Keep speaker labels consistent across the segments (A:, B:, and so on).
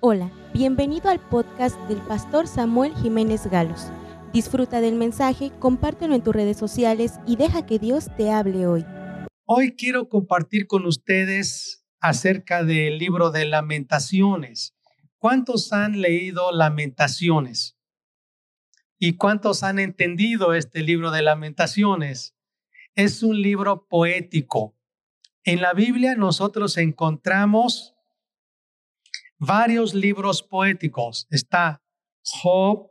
A: Hola, bienvenido al podcast del pastor Samuel Jiménez Galos. Disfruta del mensaje, compártelo en tus redes sociales y deja que Dios te hable hoy.
B: Hoy quiero compartir con ustedes acerca del libro de lamentaciones. ¿Cuántos han leído lamentaciones? ¿Y cuántos han entendido este libro de lamentaciones? Es un libro poético. En la Biblia nosotros encontramos varios libros poéticos. Está Job,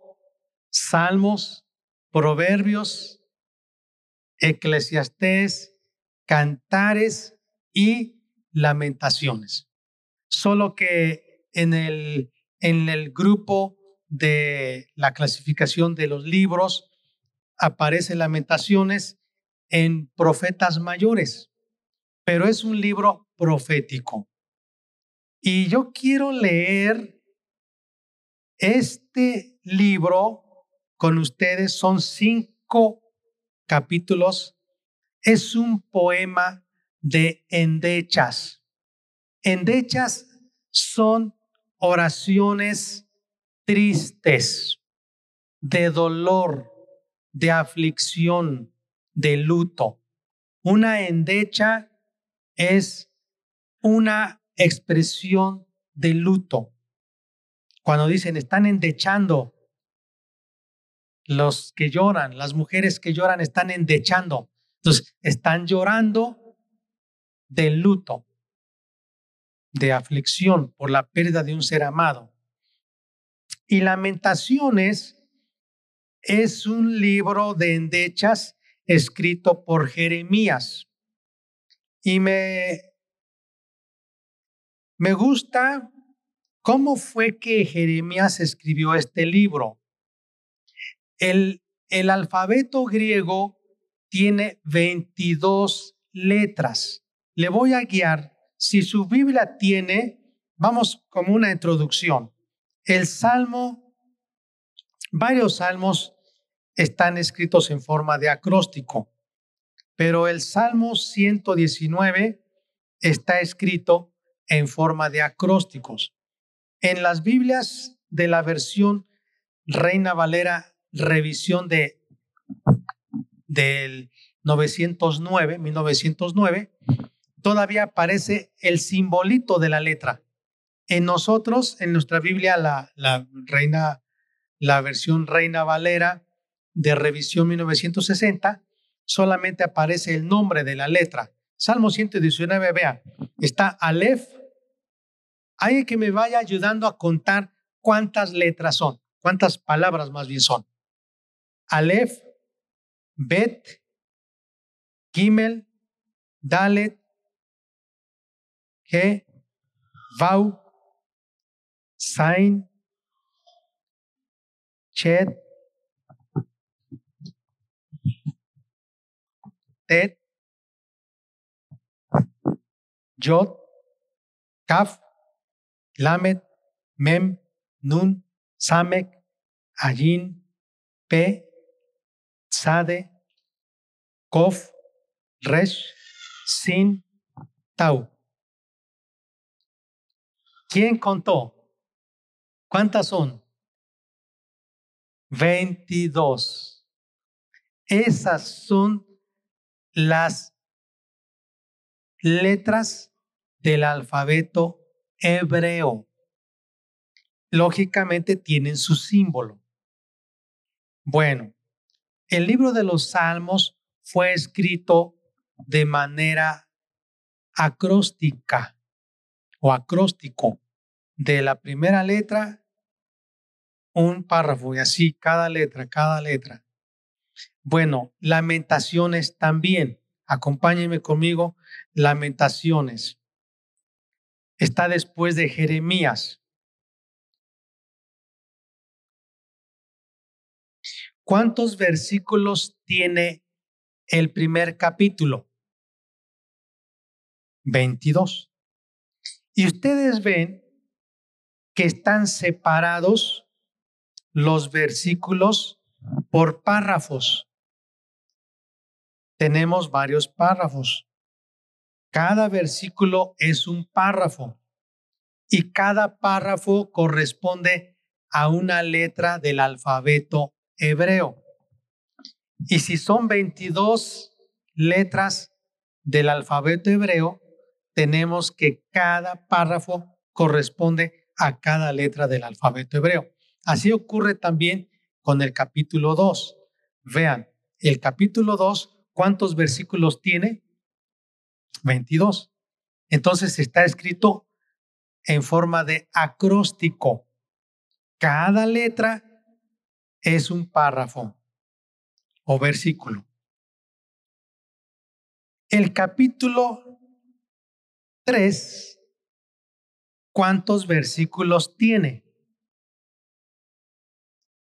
B: Salmos, Proverbios, Eclesiastés, Cantares y Lamentaciones. Solo que en el, en el grupo de la clasificación de los libros aparece Lamentaciones en profetas mayores, pero es un libro profético. Y yo quiero leer este libro con ustedes. Son cinco capítulos. Es un poema de endechas. Endechas son oraciones tristes, de dolor, de aflicción, de luto. Una endecha es una expresión de luto. Cuando dicen están endechando, los que lloran, las mujeres que lloran están endechando. Entonces, están llorando de luto, de aflicción por la pérdida de un ser amado. Y Lamentaciones es un libro de endechas escrito por Jeremías. Y me me gusta cómo fue que Jeremías escribió este libro. El, el alfabeto griego tiene 22 letras. Le voy a guiar. Si su Biblia tiene, vamos como una introducción. El salmo, varios salmos están escritos en forma de acróstico, pero el salmo 119 está escrito en forma de acrósticos. En las Biblias de la versión Reina Valera, revisión de del 909, 1909, todavía aparece el simbolito de la letra. En nosotros, en nuestra Biblia, la, la Reina, la versión Reina Valera de revisión 1960, solamente aparece el nombre de la letra. Salmo 119, vea, está Aleph. Hay que me vaya ayudando a contar cuántas letras son, cuántas palabras más bien son. Aleph, Bet, Gimel, Dalet, He, Vau, Sain, Chet, Tet, Yod, Kaf, Lamed, Mem, Nun, Samek, Ayin, Pe, Sade, Kof, Resh, Sin, Tau. ¿Quién contó? ¿Cuántas son? 22. Esas son las letras del alfabeto hebreo. Lógicamente tienen su símbolo. Bueno, el libro de los Salmos fue escrito de manera acróstica o acróstico. De la primera letra, un párrafo y así cada letra, cada letra. Bueno, lamentaciones también. Acompáñenme conmigo Lamentaciones. Está después de Jeremías. ¿Cuántos versículos tiene el primer capítulo? 22. Y ustedes ven que están separados los versículos por párrafos. Tenemos varios párrafos. Cada versículo es un párrafo. y cada párrafo corresponde a una letra del alfabeto hebreo. Y si son 22 letras del alfabeto hebreo, tenemos que cada párrafo corresponde a cada letra del alfabeto hebreo. Así ocurre también con el capítulo 2. Vean, el capítulo 2, ¿cuántos versículos tiene? 22. Entonces está escrito en forma de acróstico. Cada letra es un párrafo o versículo. El capítulo 3, ¿cuántos versículos tiene?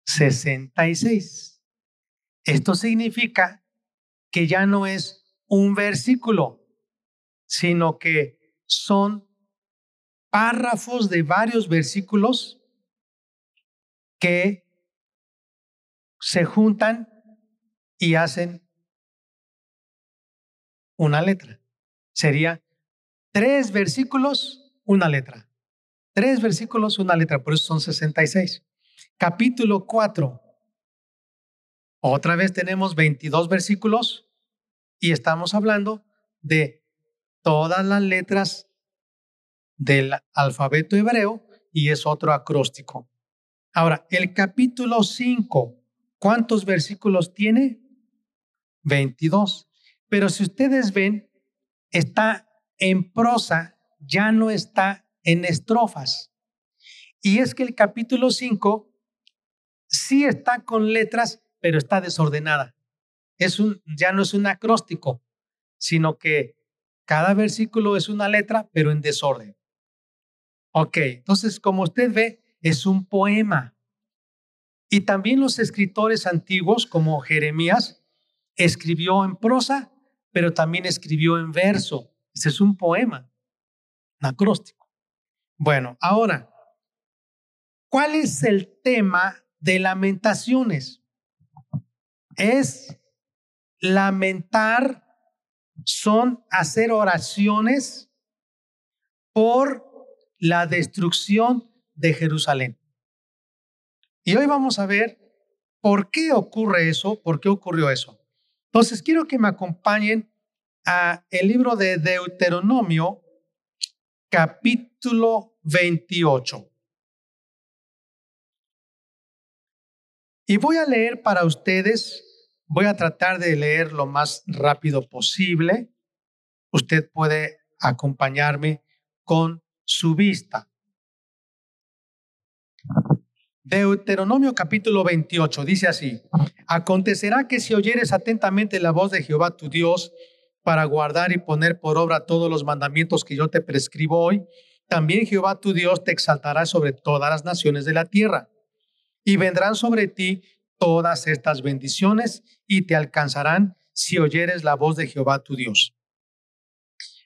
B: 66. Esto significa que ya no es un versículo, sino que son párrafos de varios versículos que se juntan y hacen una letra. Sería tres versículos, una letra. Tres versículos, una letra, por eso son 66. Capítulo 4. Otra vez tenemos 22 versículos y estamos hablando de todas las letras del alfabeto hebreo y es otro acróstico. Ahora, el capítulo 5, ¿cuántos versículos tiene? 22. Pero si ustedes ven, está en prosa, ya no está en estrofas. Y es que el capítulo 5 sí está con letras, pero está desordenada. Es un, ya no es un acróstico, sino que cada versículo es una letra, pero en desorden. Ok, entonces como usted ve, es un poema. Y también los escritores antiguos, como Jeremías, escribió en prosa, pero también escribió en verso. Ese es un poema, un acróstico. Bueno, ahora, ¿cuál es el tema de lamentaciones? Es lamentar, son hacer oraciones por la destrucción de Jerusalén. Y hoy vamos a ver por qué ocurre eso, por qué ocurrió eso. Entonces, quiero que me acompañen a el libro de Deuteronomio, capítulo 28. Y voy a leer para ustedes, voy a tratar de leer lo más rápido posible. Usted puede acompañarme con su vista. Deuteronomio capítulo 28 dice así, acontecerá que si oyeres atentamente la voz de Jehová tu Dios para guardar y poner por obra todos los mandamientos que yo te prescribo hoy, también Jehová tu Dios te exaltará sobre todas las naciones de la tierra. Y vendrán sobre ti todas estas bendiciones y te alcanzarán si oyeres la voz de Jehová tu Dios.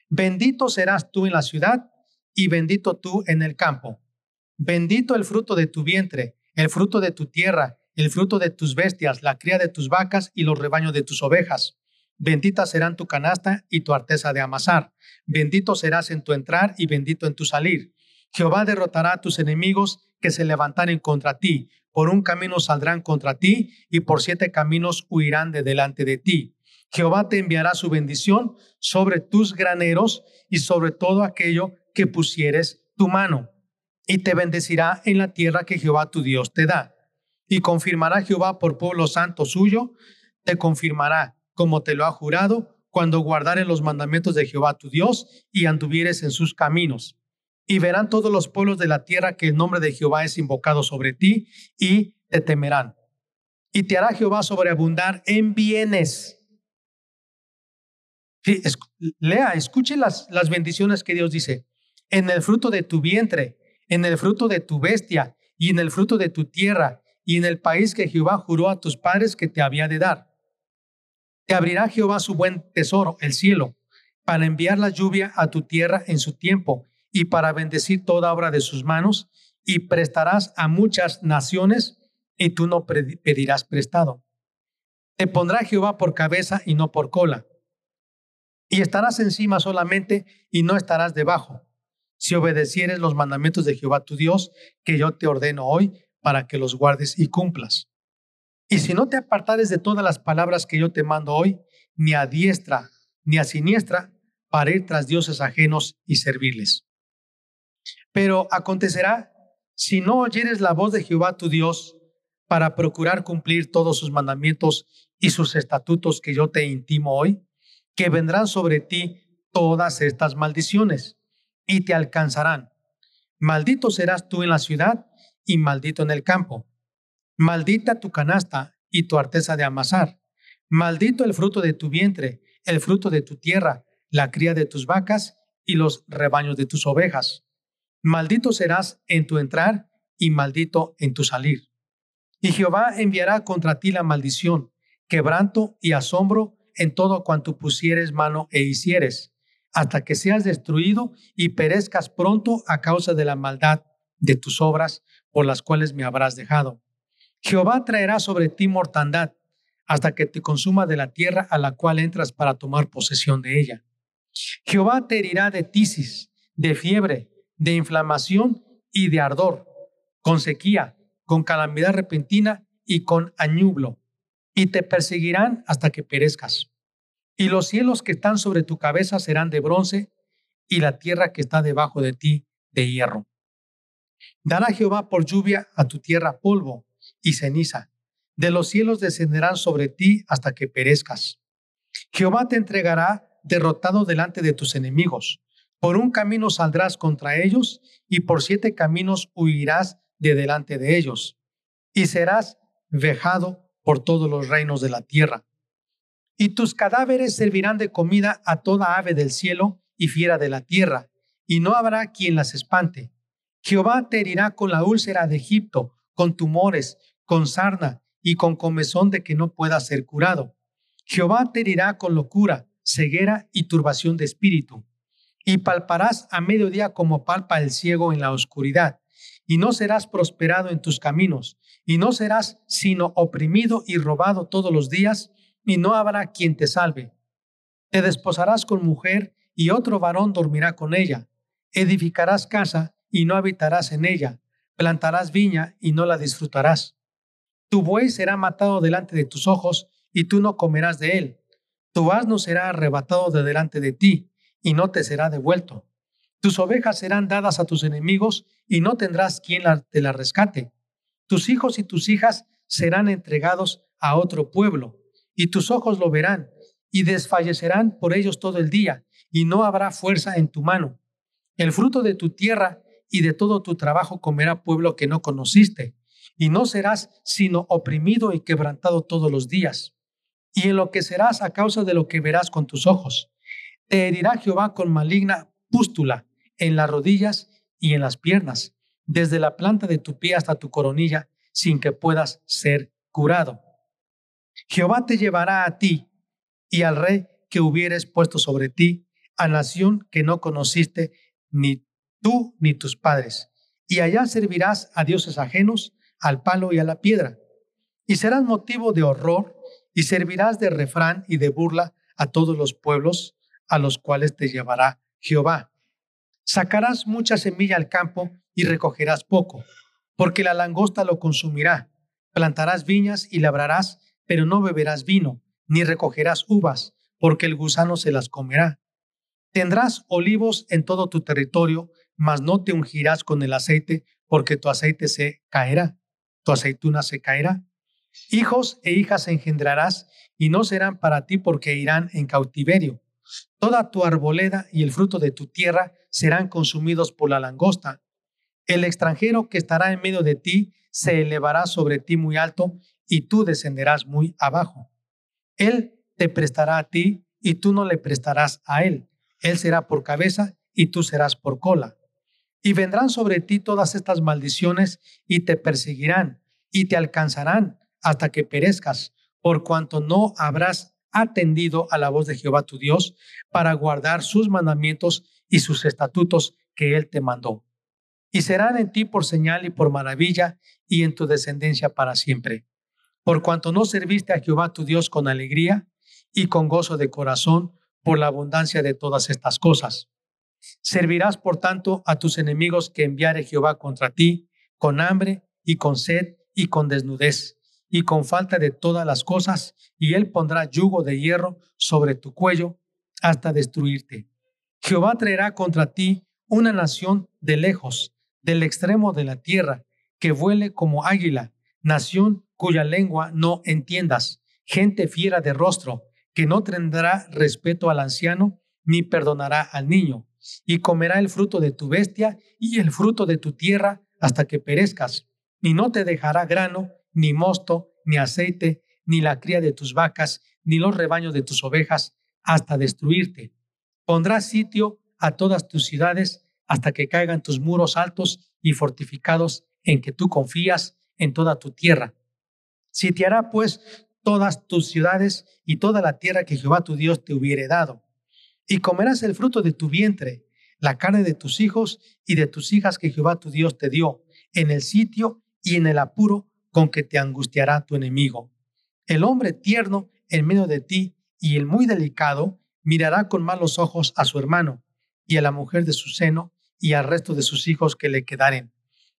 B: Bendito serás tú en la ciudad y bendito tú en el campo. Bendito el fruto de tu vientre, el fruto de tu tierra, el fruto de tus bestias, la cría de tus vacas y los rebaños de tus ovejas. Bendita serán tu canasta y tu arteza de amasar. Bendito serás en tu entrar y bendito en tu salir. Jehová derrotará a tus enemigos que se levantaren contra ti. Por un camino saldrán contra ti y por siete caminos huirán de delante de ti. Jehová te enviará su bendición sobre tus graneros y sobre todo aquello que pusieres tu mano, y te bendecirá en la tierra que Jehová tu Dios te da. Y confirmará Jehová por pueblo santo suyo, te confirmará como te lo ha jurado, cuando guardares los mandamientos de Jehová tu Dios y anduvieres en sus caminos. Y verán todos los pueblos de la tierra que el nombre de Jehová es invocado sobre ti y te temerán. Y te hará Jehová sobreabundar en bienes lea, escuche las, las bendiciones que Dios dice. En el fruto de tu vientre, en el fruto de tu bestia y en el fruto de tu tierra y en el país que Jehová juró a tus padres que te había de dar. Te abrirá Jehová su buen tesoro, el cielo, para enviar la lluvia a tu tierra en su tiempo y para bendecir toda obra de sus manos, y prestarás a muchas naciones, y tú no pedirás prestado. Te pondrá Jehová por cabeza y no por cola y estarás encima solamente y no estarás debajo. si obedecieres los mandamientos de Jehová tu Dios, que yo te ordeno hoy, para que los guardes y cumplas. Y si no te apartares de todas las palabras que yo te mando hoy, ni a diestra ni a siniestra, para ir tras dioses ajenos y servirles. Pero acontecerá, si no oyeres la voz de Jehová tu Dios, para procurar cumplir todos sus mandamientos y sus estatutos que yo te intimo hoy, que vendrán sobre ti todas estas maldiciones y te alcanzarán. Maldito serás tú en la ciudad y maldito en el campo. Maldita tu canasta y tu arteza de amasar. Maldito el fruto de tu vientre, el fruto de tu tierra, la cría de tus vacas y los rebaños de tus ovejas. Maldito serás en tu entrar y maldito en tu salir. Y Jehová enviará contra ti la maldición, quebranto y asombro en todo cuanto pusieres mano e hicieres, hasta que seas destruido y perezcas pronto a causa de la maldad de tus obras por las cuales me habrás dejado. Jehová traerá sobre ti mortandad hasta que te consuma de la tierra a la cual entras para tomar posesión de ella. Jehová te herirá de tisis, de fiebre, de inflamación y de ardor, con sequía, con calamidad repentina y con añublo, y te perseguirán hasta que perezcas. Y los cielos que están sobre tu cabeza serán de bronce, y la tierra que está debajo de ti de hierro. Dará Jehová por lluvia a tu tierra polvo y ceniza. De los cielos descenderán sobre ti hasta que perezcas. Jehová te entregará derrotado delante de tus enemigos. Por un camino saldrás contra ellos y por siete caminos huirás de delante de ellos. Y serás vejado por todos los reinos de la tierra. Y tus cadáveres servirán de comida a toda ave del cielo y fiera de la tierra, y no habrá quien las espante. Jehová te herirá con la úlcera de Egipto, con tumores, con sarna y con comezón de que no pueda ser curado. Jehová te herirá con locura, ceguera y turbación de espíritu. Y palparás a mediodía como palpa el ciego en la oscuridad, y no serás prosperado en tus caminos, y no serás sino oprimido y robado todos los días, y no habrá quien te salve. Te desposarás con mujer, y otro varón dormirá con ella. Edificarás casa, y no habitarás en ella. Plantarás viña y no la disfrutarás. Tu buey será matado delante de tus ojos y tú no comerás de él. Tu asno será arrebatado de delante de ti y no te será devuelto. Tus ovejas serán dadas a tus enemigos y no tendrás quien te la rescate. Tus hijos y tus hijas serán entregados a otro pueblo y tus ojos lo verán y desfallecerán por ellos todo el día y no habrá fuerza en tu mano. El fruto de tu tierra y de todo tu trabajo comerá pueblo que no conociste, y no serás sino oprimido y quebrantado todos los días. Y enloquecerás a causa de lo que verás con tus ojos. Te herirá Jehová con maligna pústula en las rodillas y en las piernas, desde la planta de tu pie hasta tu coronilla, sin que puedas ser curado. Jehová te llevará a ti y al rey que hubieres puesto sobre ti, a nación que no conociste, ni tú ni tus padres, y allá servirás a dioses ajenos, al palo y a la piedra, y serás motivo de horror, y servirás de refrán y de burla a todos los pueblos a los cuales te llevará Jehová. Sacarás mucha semilla al campo y recogerás poco, porque la langosta lo consumirá. Plantarás viñas y labrarás, pero no beberás vino, ni recogerás uvas, porque el gusano se las comerá. Tendrás olivos en todo tu territorio, mas no te ungirás con el aceite, porque tu aceite se caerá, tu aceituna se caerá. Hijos e hijas engendrarás, y no serán para ti porque irán en cautiverio. Toda tu arboleda y el fruto de tu tierra serán consumidos por la langosta. El extranjero que estará en medio de ti se elevará sobre ti muy alto, y tú descenderás muy abajo. Él te prestará a ti, y tú no le prestarás a él. Él será por cabeza, y tú serás por cola. Y vendrán sobre ti todas estas maldiciones y te perseguirán y te alcanzarán hasta que perezcas, por cuanto no habrás atendido a la voz de Jehová tu Dios para guardar sus mandamientos y sus estatutos que él te mandó. Y serán en ti por señal y por maravilla y en tu descendencia para siempre. Por cuanto no serviste a Jehová tu Dios con alegría y con gozo de corazón por la abundancia de todas estas cosas Servirás, por tanto, a tus enemigos que enviare Jehová contra ti, con hambre y con sed y con desnudez y con falta de todas las cosas, y él pondrá yugo de hierro sobre tu cuello hasta destruirte. Jehová traerá contra ti una nación de lejos, del extremo de la tierra, que vuele como águila, nación cuya lengua no entiendas, gente fiera de rostro, que no tendrá respeto al anciano, ni perdonará al niño, y comerá el fruto de tu bestia y el fruto de tu tierra hasta que perezcas, y no te dejará grano, ni mosto, ni aceite, ni la cría de tus vacas, ni los rebaños de tus ovejas, hasta destruirte. Pondrá sitio a todas tus ciudades hasta que caigan tus muros altos y fortificados en que tú confías en toda tu tierra. Sitiará pues todas tus ciudades y toda la tierra que Jehová tu Dios te hubiere dado. Y comerás el fruto de tu vientre, la carne de tus hijos y de tus hijas que Jehová tu Dios te dio, en el sitio y en el apuro con que te angustiará tu enemigo. El hombre tierno en medio de ti y el muy delicado mirará con malos ojos a su hermano y a la mujer de su seno y al resto de sus hijos que le quedaren,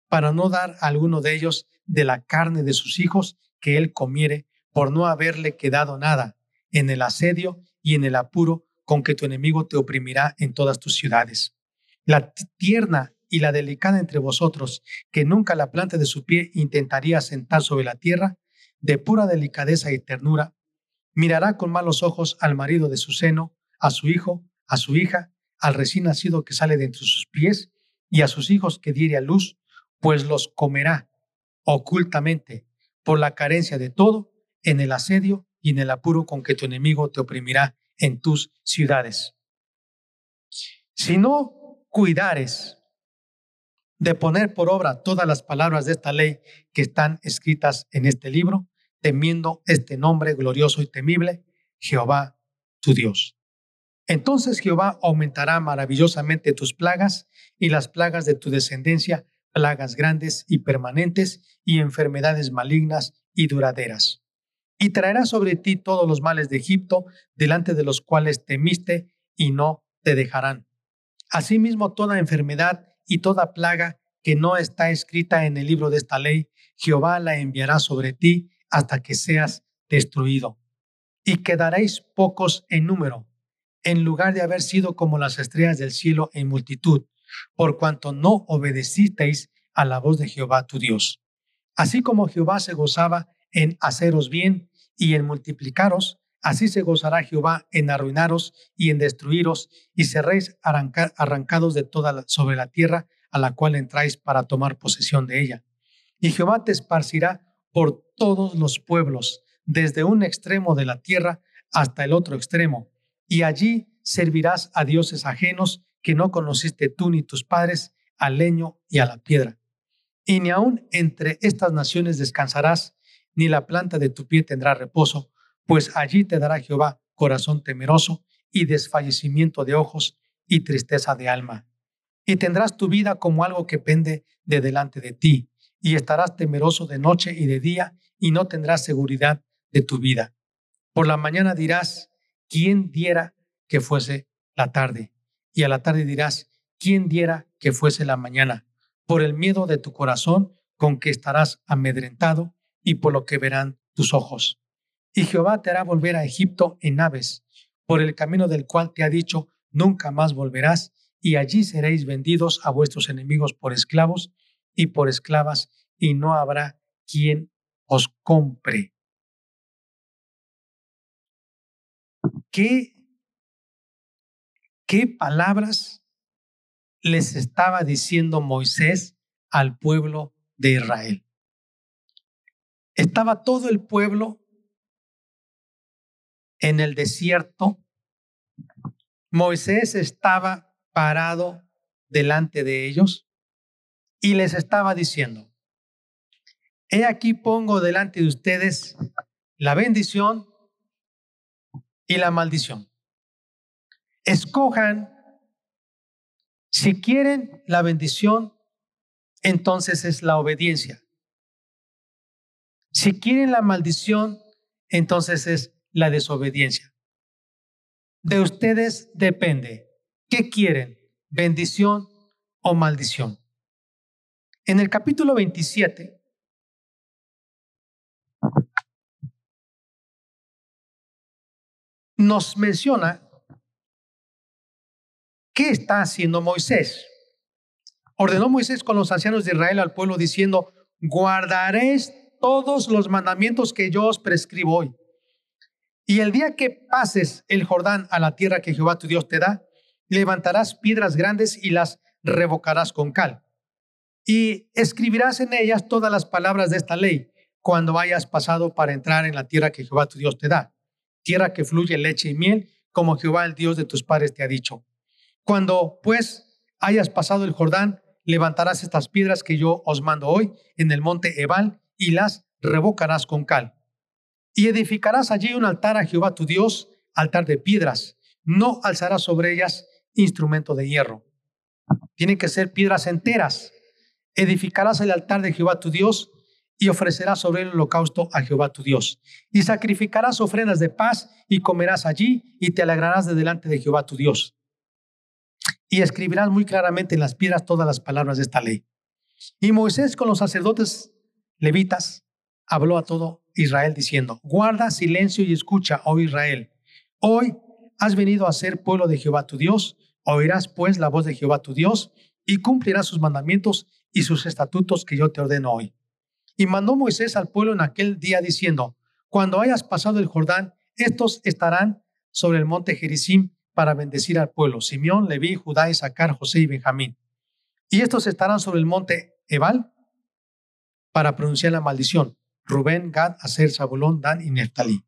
B: para no dar a alguno de ellos de la carne de sus hijos que él comiere, por no haberle quedado nada en el asedio y en el apuro con que tu enemigo te oprimirá en todas tus ciudades. La tierna y la delicada entre vosotros, que nunca la planta de su pie intentaría sentar sobre la tierra, de pura delicadeza y ternura, mirará con malos ojos al marido de su seno, a su hijo, a su hija, al recién nacido que sale de entre sus pies, y a sus hijos que diere a luz, pues los comerá ocultamente por la carencia de todo, en el asedio y en el apuro con que tu enemigo te oprimirá en tus ciudades. Si no cuidares de poner por obra todas las palabras de esta ley que están escritas en este libro, temiendo este nombre glorioso y temible, Jehová tu Dios. Entonces Jehová aumentará maravillosamente tus plagas y las plagas de tu descendencia, plagas grandes y permanentes y enfermedades malignas y duraderas. Y traerá sobre ti todos los males de Egipto, delante de los cuales temiste y no te dejarán. Asimismo, toda enfermedad y toda plaga que no está escrita en el libro de esta ley, Jehová la enviará sobre ti hasta que seas destruido. Y quedaréis pocos en número, en lugar de haber sido como las estrellas del cielo en multitud, por cuanto no obedecisteis a la voz de Jehová tu Dios. Así como Jehová se gozaba en haceros bien y en multiplicaros, así se gozará Jehová en arruinaros y en destruiros, y seréis arrancados de toda sobre la tierra a la cual entráis para tomar posesión de ella. Y Jehová te esparcirá por todos los pueblos, desde un extremo de la tierra hasta el otro extremo, y allí servirás a dioses ajenos que no conociste tú ni tus padres, al leño y a la piedra. Y ni aun entre estas naciones descansarás, ni la planta de tu pie tendrá reposo, pues allí te dará Jehová corazón temeroso y desfallecimiento de ojos y tristeza de alma. Y tendrás tu vida como algo que pende de delante de ti, y estarás temeroso de noche y de día, y no tendrás seguridad de tu vida. Por la mañana dirás, ¿quién diera que fuese la tarde? Y a la tarde dirás, ¿quién diera que fuese la mañana? Por el miedo de tu corazón con que estarás amedrentado y por lo que verán tus ojos. Y Jehová te hará volver a Egipto en naves, por el camino del cual te ha dicho, nunca más volverás, y allí seréis vendidos a vuestros enemigos por esclavos y por esclavas, y no habrá quien os compre. ¿Qué, qué palabras les estaba diciendo Moisés al pueblo de Israel? Estaba todo el pueblo en el desierto. Moisés estaba parado delante de ellos y les estaba diciendo, he aquí pongo delante de ustedes la bendición y la maldición. Escojan, si quieren la bendición, entonces es la obediencia. Si quieren la maldición, entonces es la desobediencia. De ustedes depende. ¿Qué quieren? bendición o maldición. En el capítulo 27, nos menciona qué está haciendo Moisés. Ordenó Moisés con los ancianos de Israel al pueblo diciendo, guardaréis todos los mandamientos que yo os prescribo hoy. Y el día que pases el Jordán a la tierra que Jehová tu Dios te da, levantarás piedras grandes y las revocarás con cal. Y escribirás en ellas todas las palabras de esta ley cuando hayas pasado para entrar en la tierra que Jehová tu Dios te da, tierra que fluye leche y miel, como Jehová el Dios de tus padres te ha dicho. Cuando pues hayas pasado el Jordán, levantarás estas piedras que yo os mando hoy en el monte Ebal y las revocarás con cal. Y edificarás allí un altar a Jehová tu Dios, altar de piedras. No alzarás sobre ellas instrumento de hierro. Tienen que ser piedras enteras. Edificarás el altar de Jehová tu Dios y ofrecerás sobre el holocausto a Jehová tu Dios. Y sacrificarás ofrendas de paz y comerás allí y te alegrarás de delante de Jehová tu Dios. Y escribirás muy claramente en las piedras todas las palabras de esta ley. Y Moisés con los sacerdotes levitas habló a todo Israel diciendo, guarda silencio y escucha, oh Israel. Hoy has venido a ser pueblo de Jehová tu Dios, oirás pues la voz de Jehová tu Dios y cumplirás sus mandamientos y sus estatutos que yo te ordeno hoy. Y mandó Moisés al pueblo en aquel día diciendo, cuando hayas pasado el Jordán, estos estarán sobre el monte Gerizim para bendecir al pueblo, Simeón, Leví, Judá, Isaacar, José y Benjamín. Y estos estarán sobre el monte Ebal para pronunciar la maldición, Rubén, Gad, Aser, Zabulón, Dan y Neftalí.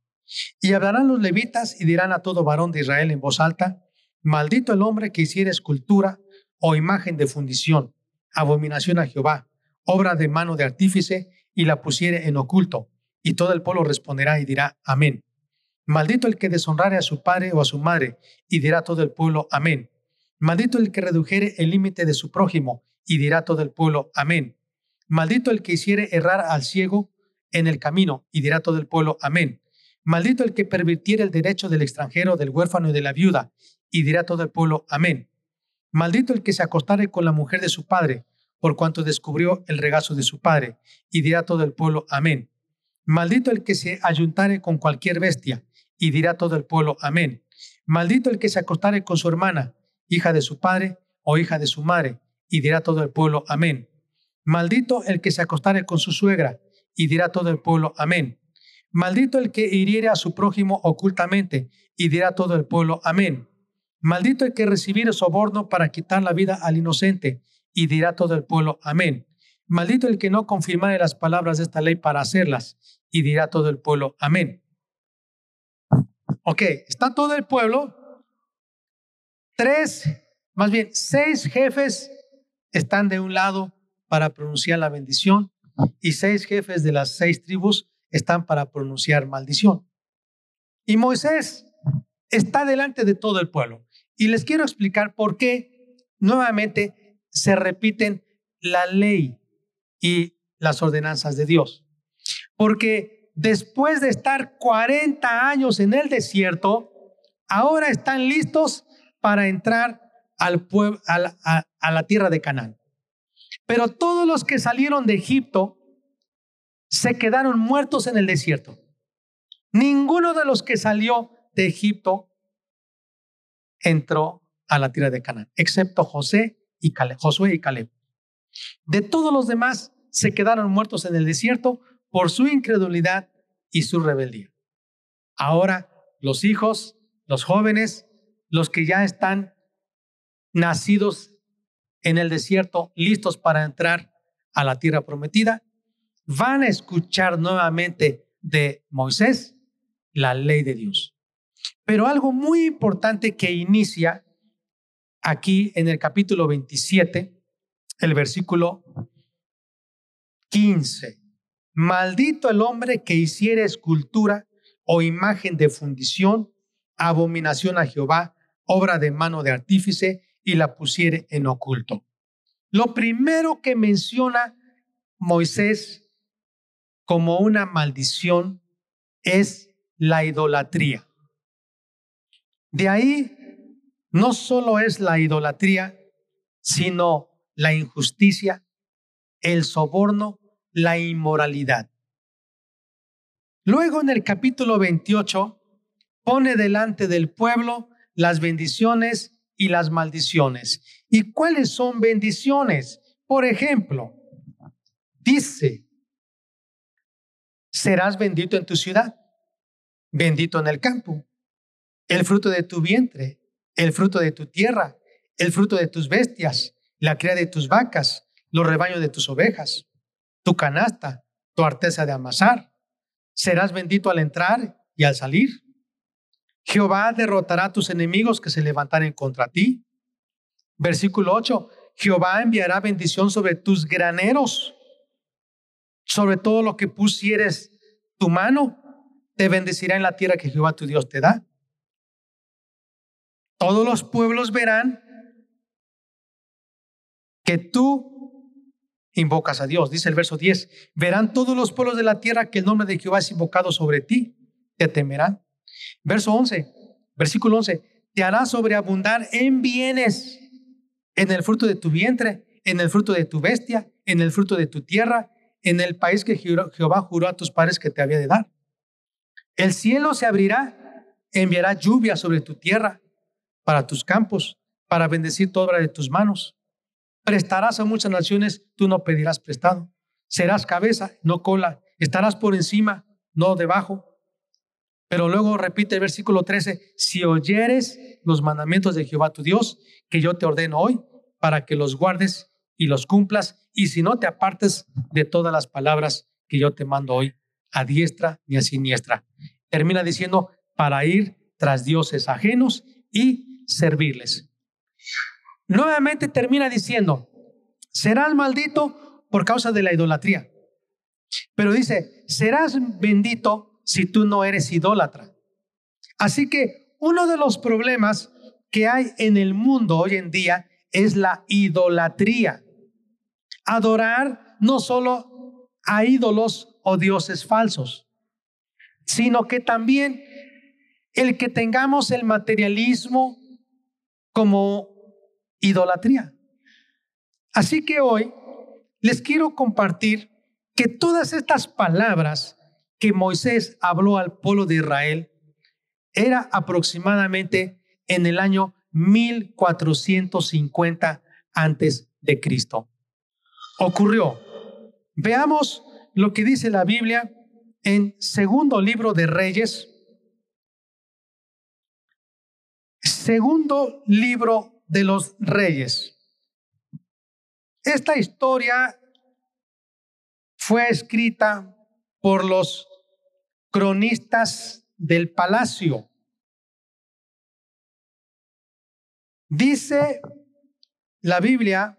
B: Y hablarán los levitas y dirán a todo varón de Israel en voz alta, maldito el hombre que hiciera escultura o imagen de fundición, abominación a Jehová, obra de mano de artífice, y la pusiere en oculto. Y todo el pueblo responderá y dirá, amén. Maldito el que deshonrare a su padre o a su madre, y dirá todo el pueblo, amén. Maldito el que redujere el límite de su prójimo, y dirá todo el pueblo, amén. Maldito el que hiciere errar al ciego en el camino, y dirá todo el pueblo, amén. Maldito el que pervirtiere el derecho del extranjero, del huérfano y de la viuda, y dirá todo el pueblo, amén. Maldito el que se acostare con la mujer de su padre, por cuanto descubrió el regazo de su padre, y dirá todo el pueblo, amén. Maldito el que se ayuntare con cualquier bestia, y dirá todo el pueblo, amén. Maldito el que se acostare con su hermana, hija de su padre o hija de su madre, y dirá todo el pueblo, amén. Maldito el que se acostare con su suegra, y dirá todo el pueblo, amén. Maldito el que hiriere a su prójimo ocultamente, y dirá todo el pueblo, amén. Maldito el que recibiere soborno para quitar la vida al inocente, y dirá todo el pueblo, amén. Maldito el que no confirmare las palabras de esta ley para hacerlas, y dirá todo el pueblo, amén. Ok, está todo el pueblo. Tres, más bien, seis jefes están de un lado para pronunciar la bendición y seis jefes de las seis tribus están para pronunciar maldición. Y Moisés está delante de todo el pueblo. Y les quiero explicar por qué nuevamente se repiten la ley y las ordenanzas de Dios. Porque después de estar 40 años en el desierto, ahora están listos para entrar al a, a la tierra de Canaán. Pero todos los que salieron de Egipto se quedaron muertos en el desierto. Ninguno de los que salió de Egipto entró a la tierra de Canaán, excepto José y Josué y Caleb. De todos los demás se quedaron muertos en el desierto por su incredulidad y su rebeldía. Ahora los hijos, los jóvenes, los que ya están nacidos en el desierto, listos para entrar a la tierra prometida, van a escuchar nuevamente de Moisés la ley de Dios. Pero algo muy importante que inicia aquí en el capítulo 27, el versículo 15. Maldito el hombre que hiciere escultura o imagen de fundición, abominación a Jehová, obra de mano de artífice, y la pusiere en oculto. Lo primero que menciona Moisés como una maldición es la idolatría. De ahí no solo es la idolatría sino la injusticia, el soborno, la inmoralidad. Luego en el capítulo 28 pone delante del pueblo las bendiciones y las maldiciones. ¿Y cuáles son bendiciones? Por ejemplo, dice, serás bendito en tu ciudad, bendito en el campo, el fruto de tu vientre, el fruto de tu tierra, el fruto de tus bestias, la cría de tus vacas, los rebaños de tus ovejas, tu canasta, tu arteza de amasar. Serás bendito al entrar y al salir. Jehová derrotará a tus enemigos que se levantaren contra ti. Versículo 8. Jehová enviará bendición sobre tus graneros, sobre todo lo que pusieres tu mano, te bendecirá en la tierra que Jehová tu Dios te da. Todos los pueblos verán que tú invocas a Dios. Dice el verso 10, verán todos los pueblos de la tierra que el nombre de Jehová es invocado sobre ti, te temerán. Verso 11, versículo 11, te hará sobreabundar en bienes, en el fruto de tu vientre, en el fruto de tu bestia, en el fruto de tu tierra, en el país que Jehová juró a tus padres que te había de dar. El cielo se abrirá, enviará lluvia sobre tu tierra, para tus campos, para bendecir toda obra de tus manos. Prestarás a muchas naciones, tú no pedirás prestado. Serás cabeza, no cola. Estarás por encima, no debajo. Pero luego repite el versículo 13, si oyeres los mandamientos de Jehová tu Dios, que yo te ordeno hoy, para que los guardes y los cumplas, y si no te apartes de todas las palabras que yo te mando hoy, a diestra ni a siniestra. Termina diciendo, para ir tras dioses ajenos y servirles. Nuevamente termina diciendo, serás maldito por causa de la idolatría. Pero dice, serás bendito si tú no eres idólatra. Así que uno de los problemas que hay en el mundo hoy en día es la idolatría. Adorar no solo a ídolos o dioses falsos, sino que también el que tengamos el materialismo como idolatría. Así que hoy les quiero compartir que todas estas palabras que Moisés habló al pueblo de Israel era aproximadamente en el año 1450 antes de Cristo. Ocurrió. Veamos lo que dice la Biblia en segundo libro de Reyes, segundo libro de los reyes. Esta historia fue escrita por los cronistas del palacio. Dice la Biblia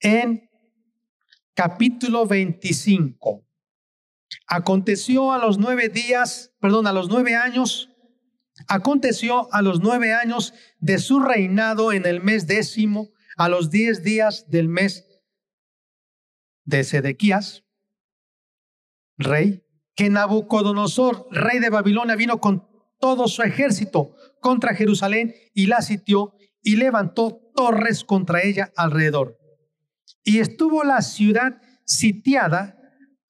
B: en capítulo 25. Aconteció a los nueve días, perdón, a los nueve años Aconteció a los nueve años de su reinado en el mes décimo, a los diez días del mes de Sedequías, rey, que Nabucodonosor, rey de Babilonia, vino con todo su ejército contra Jerusalén y la sitió y levantó torres contra ella alrededor. Y estuvo la ciudad sitiada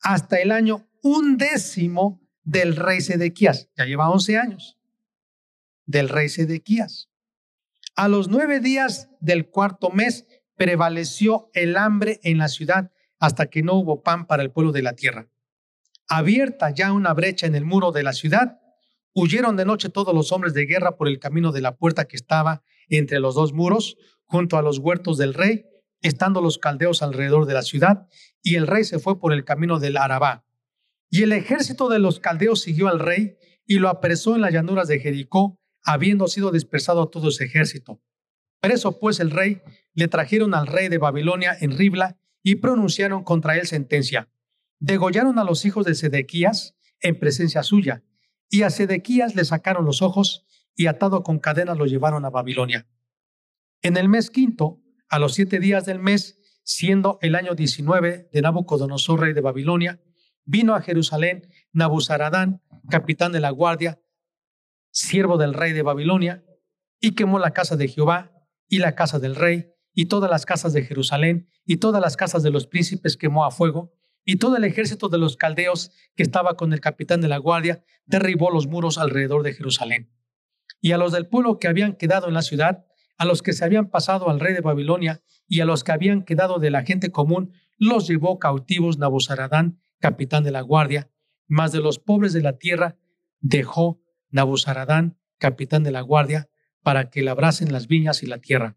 B: hasta el año undécimo del rey Sedequías. Ya lleva once años del rey Sedequías. A los nueve días del cuarto mes prevaleció el hambre en la ciudad hasta que no hubo pan para el pueblo de la tierra. Abierta ya una brecha en el muro de la ciudad, huyeron de noche todos los hombres de guerra por el camino de la puerta que estaba entre los dos muros, junto a los huertos del rey, estando los caldeos alrededor de la ciudad, y el rey se fue por el camino del Arabá. Y el ejército de los caldeos siguió al rey y lo apresó en las llanuras de Jericó habiendo sido dispersado todo su ejército. Preso pues el rey, le trajeron al rey de Babilonia en Ribla y pronunciaron contra él sentencia. Degollaron a los hijos de Sedequías en presencia suya, y a Sedequías le sacaron los ojos y atado con cadenas lo llevaron a Babilonia. En el mes quinto, a los siete días del mes, siendo el año 19 de Nabucodonosor, rey de Babilonia, vino a Jerusalén Nabuzaradán, capitán de la guardia, siervo del rey de Babilonia, y quemó la casa de Jehová y la casa del rey, y todas las casas de Jerusalén, y todas las casas de los príncipes quemó a fuego, y todo el ejército de los caldeos que estaba con el capitán de la guardia derribó los muros alrededor de Jerusalén. Y a los del pueblo que habían quedado en la ciudad, a los que se habían pasado al rey de Babilonia y a los que habían quedado de la gente común, los llevó cautivos Nabuzaradán, capitán de la guardia, mas de los pobres de la tierra dejó Nabuzaradán, capitán de la guardia, para que labrasen las viñas y la tierra.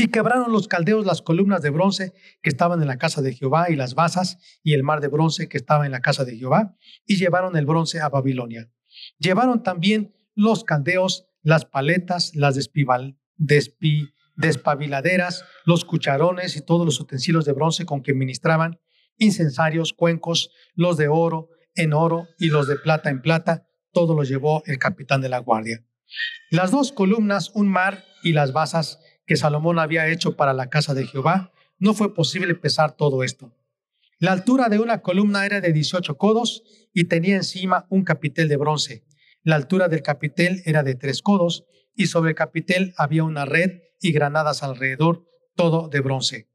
B: Y quebraron los caldeos las columnas de bronce que estaban en la casa de Jehová y las basas y el mar de bronce que estaba en la casa de Jehová, y llevaron el bronce a Babilonia. Llevaron también los caldeos las paletas, las despabiladeras, los cucharones y todos los utensilios de bronce con que ministraban, incensarios, cuencos, los de oro en oro y los de plata en plata, todo lo llevó el capitán de la guardia. Las dos columnas, un mar y las basas que Salomón había hecho para la casa de Jehová, no fue posible pesar todo esto. La altura de una columna era de 18 codos y tenía encima un capitel de bronce. La altura del capitel era de tres codos y sobre el capitel había una red y granadas alrededor, todo de bronce.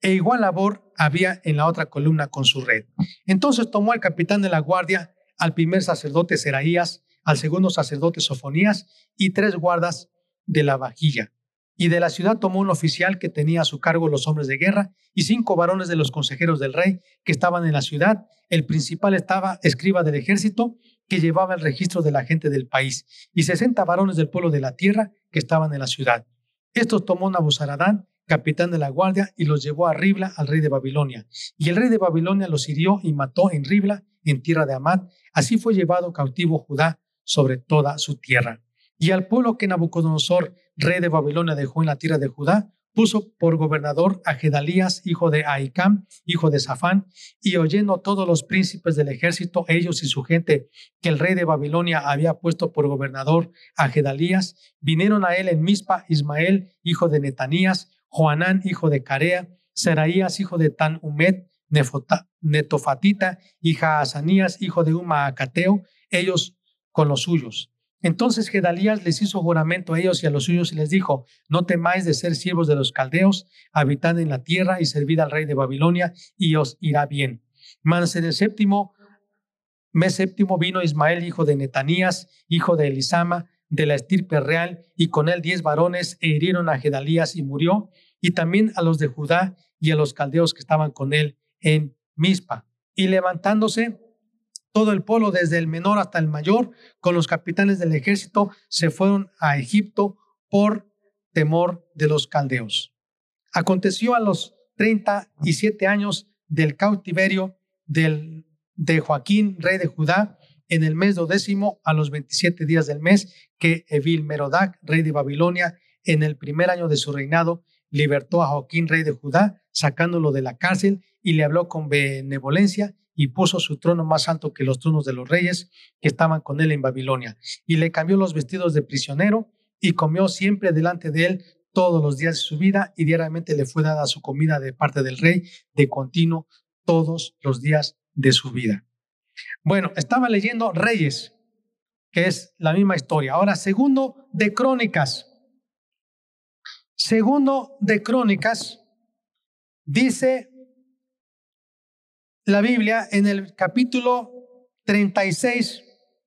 B: E igual labor había en la otra columna con su red. Entonces tomó el capitán de la guardia al primer sacerdote Seraías, al segundo sacerdote Sofonías y tres guardas de la vajilla. Y de la ciudad tomó un oficial que tenía a su cargo los hombres de guerra y cinco varones de los consejeros del rey que estaban en la ciudad. El principal estaba escriba del ejército que llevaba el registro de la gente del país y sesenta varones del pueblo de la tierra que estaban en la ciudad. Estos tomó Nabuzaradán, capitán de la guardia, y los llevó a Ribla al rey de Babilonia. Y el rey de Babilonia los hirió y mató en Ribla, en tierra de Amad. Así fue llevado cautivo Judá sobre toda su tierra. Y al pueblo que Nabucodonosor, rey de Babilonia, dejó en la tierra de Judá, puso por gobernador a Gedalías, hijo de Ahicam, hijo de Safán, y oyendo todos los príncipes del ejército, ellos y su gente, que el rey de Babilonia había puesto por gobernador a Gedalías, vinieron a él en Mispa Ismael, hijo de Netanías, Joanán, hijo de Carea, Seraías, hijo de Tan Umet, Netofatita, y Jaazanías, hijo de Uma Acateo, ellos con los suyos. Entonces Gedalías les hizo juramento a ellos y a los suyos y les dijo, no temáis de ser siervos de los caldeos, habitad en la tierra y servid al rey de Babilonia y os irá bien. Mas en el séptimo mes séptimo vino Ismael, hijo de Netanías, hijo de Elisama, de la estirpe real, y con él diez varones e hirieron a Gedalías y murió, y también a los de Judá y a los caldeos que estaban con él en Mizpa. Y levantándose, todo el pueblo, desde el menor hasta el mayor, con los capitanes del ejército, se fueron a Egipto por temor de los caldeos. Aconteció a los 37 años del cautiverio de Joaquín, rey de Judá, en el mes décimo, a los 27 días del mes, que Evil Merodac, rey de Babilonia, en el primer año de su reinado, libertó a Joaquín, rey de Judá, sacándolo de la cárcel y le habló con benevolencia y puso su trono más alto que los tronos de los reyes que estaban con él en Babilonia. Y le cambió los vestidos de prisionero y comió siempre delante de él todos los días de su vida y diariamente le fue dada su comida de parte del rey de continuo todos los días de su vida. Bueno, estaba leyendo Reyes, que es la misma historia. Ahora, segundo de Crónicas. Segundo de Crónicas dice la Biblia en el capítulo 36,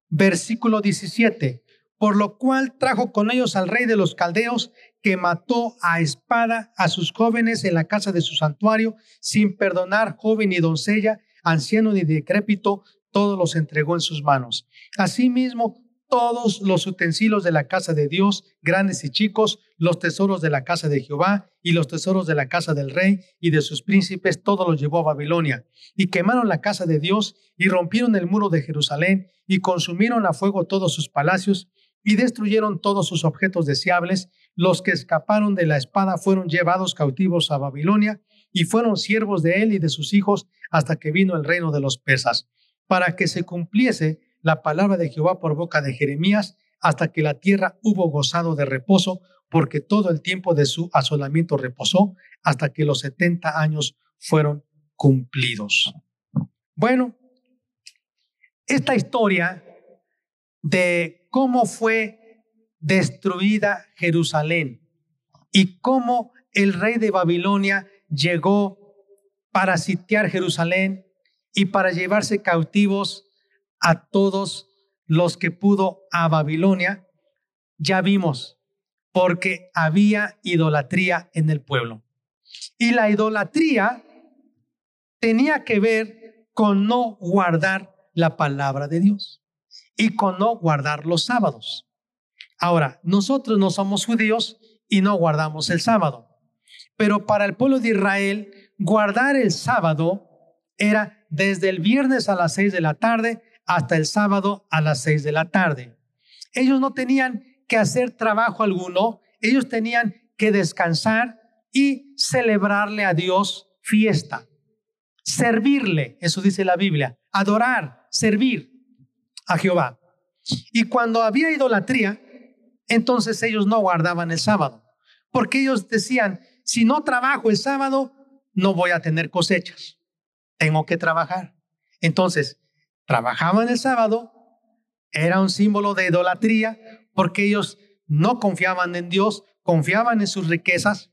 B: versículo 17, por lo cual trajo con ellos al rey de los caldeos, que mató a espada a sus jóvenes en la casa de su santuario, sin perdonar joven ni doncella, anciano ni decrépito, todos los entregó en sus manos. Asimismo, todos los utensilios de la casa de Dios, grandes y chicos, los tesoros de la casa de Jehová y los tesoros de la casa del rey y de sus príncipes, todo los llevó a Babilonia. Y quemaron la casa de Dios y rompieron el muro de Jerusalén y consumieron a fuego todos sus palacios y destruyeron todos sus objetos deseables. Los que escaparon de la espada fueron llevados cautivos a Babilonia y fueron siervos de él y de sus hijos hasta que vino el reino de los persas, para que se cumpliese la palabra de Jehová por boca de Jeremías hasta que la tierra hubo gozado de reposo, porque todo el tiempo de su asolamiento reposó hasta que los 70 años fueron cumplidos. Bueno, esta historia de cómo fue destruida Jerusalén y cómo el rey de Babilonia llegó para sitiar Jerusalén y para llevarse cautivos a todos los que pudo a Babilonia, ya vimos, porque había idolatría en el pueblo. Y la idolatría tenía que ver con no guardar la palabra de Dios y con no guardar los sábados. Ahora, nosotros no somos judíos y no guardamos el sábado, pero para el pueblo de Israel, guardar el sábado era desde el viernes a las seis de la tarde hasta el sábado a las seis de la tarde. Ellos no tenían que hacer trabajo alguno, ellos tenían que descansar y celebrarle a Dios fiesta, servirle, eso dice la Biblia, adorar, servir a Jehová. Y cuando había idolatría, entonces ellos no guardaban el sábado, porque ellos decían, si no trabajo el sábado, no voy a tener cosechas, tengo que trabajar. Entonces, trabajaban el sábado, era un símbolo de idolatría, porque ellos no confiaban en Dios, confiaban en sus riquezas,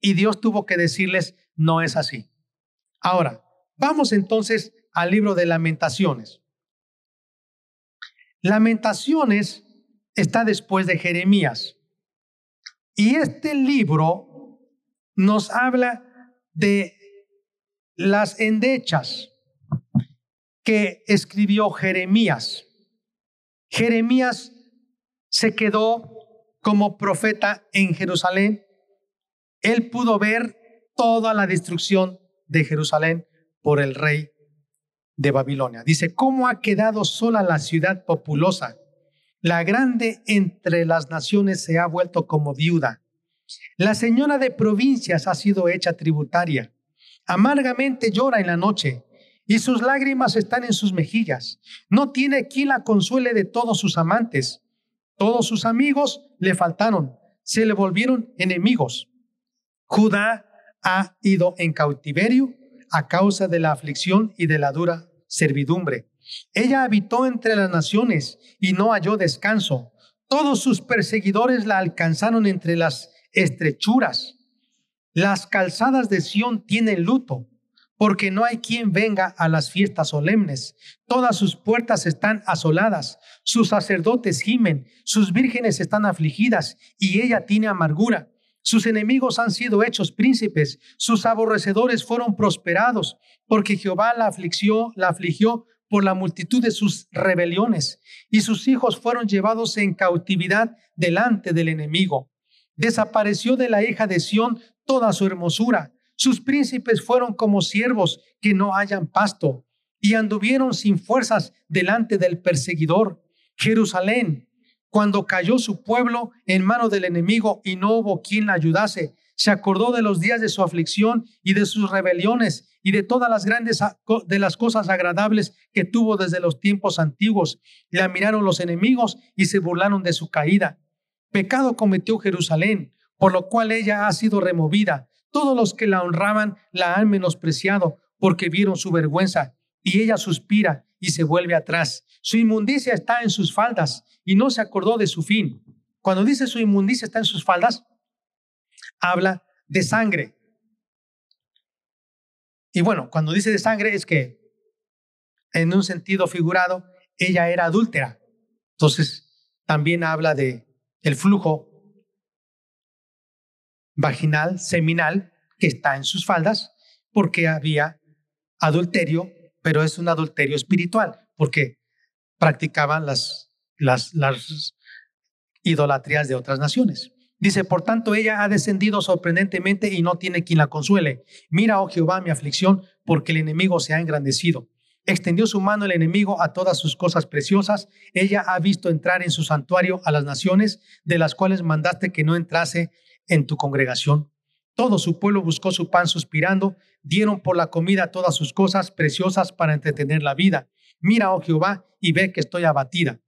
B: y Dios tuvo que decirles, no es así. Ahora, vamos entonces al libro de lamentaciones. Lamentaciones está después de Jeremías. Y este libro nos habla de las endechas que escribió Jeremías. Jeremías se quedó como profeta en Jerusalén. Él pudo ver toda la destrucción de Jerusalén por el rey de Babilonia. Dice, ¿cómo ha quedado sola la ciudad populosa? La grande entre las naciones se ha vuelto como viuda. La señora de provincias ha sido hecha tributaria. Amargamente llora en la noche y sus lágrimas están en sus mejillas. No tiene quien la consuele de todos sus amantes. Todos sus amigos le faltaron, se le volvieron enemigos. Judá ha ido en cautiverio a causa de la aflicción y de la dura servidumbre. Ella habitó entre las naciones y no halló descanso. Todos sus perseguidores la alcanzaron entre las estrechuras. Las calzadas de Sión tienen luto, porque no hay quien venga a las fiestas solemnes. Todas sus puertas están asoladas, sus sacerdotes gimen, sus vírgenes están afligidas, y ella tiene amargura. Sus enemigos han sido hechos príncipes, sus aborrecedores fueron prosperados, porque Jehová la afligió, la afligió por la multitud de sus rebeliones, y sus hijos fueron llevados en cautividad delante del enemigo. Desapareció de la hija de Sión toda su hermosura. Sus príncipes fueron como siervos que no hayan pasto, y anduvieron sin fuerzas delante del perseguidor. Jerusalén, cuando cayó su pueblo en mano del enemigo y no hubo quien la ayudase, se acordó de los días de su aflicción y de sus rebeliones y de todas las grandes de las cosas agradables que tuvo desde los tiempos antiguos. La miraron los enemigos y se burlaron de su caída. Pecado cometió Jerusalén, por lo cual ella ha sido removida. Todos los que la honraban la han menospreciado porque vieron su vergüenza y ella suspira y se vuelve atrás. Su inmundicia está en sus faldas y no se acordó de su fin. Cuando dice su inmundicia está en sus faldas, habla de sangre. Y bueno, cuando dice de sangre es que en un sentido figurado, ella era adúltera. Entonces, también habla de el flujo vaginal, seminal, que está en sus faldas, porque había adulterio pero es un adulterio espiritual, porque practicaban las, las, las idolatrías de otras naciones. Dice, por tanto, ella ha descendido sorprendentemente y no tiene quien la consuele. Mira, oh Jehová, mi aflicción, porque el enemigo se ha engrandecido. Extendió su mano el enemigo a todas sus cosas preciosas. Ella ha visto entrar en su santuario a las naciones, de las cuales mandaste que no entrase en tu congregación. Todo su pueblo buscó su pan suspirando, dieron por la comida todas sus cosas preciosas para entretener la vida. Mira, oh Jehová, y ve que estoy abatida.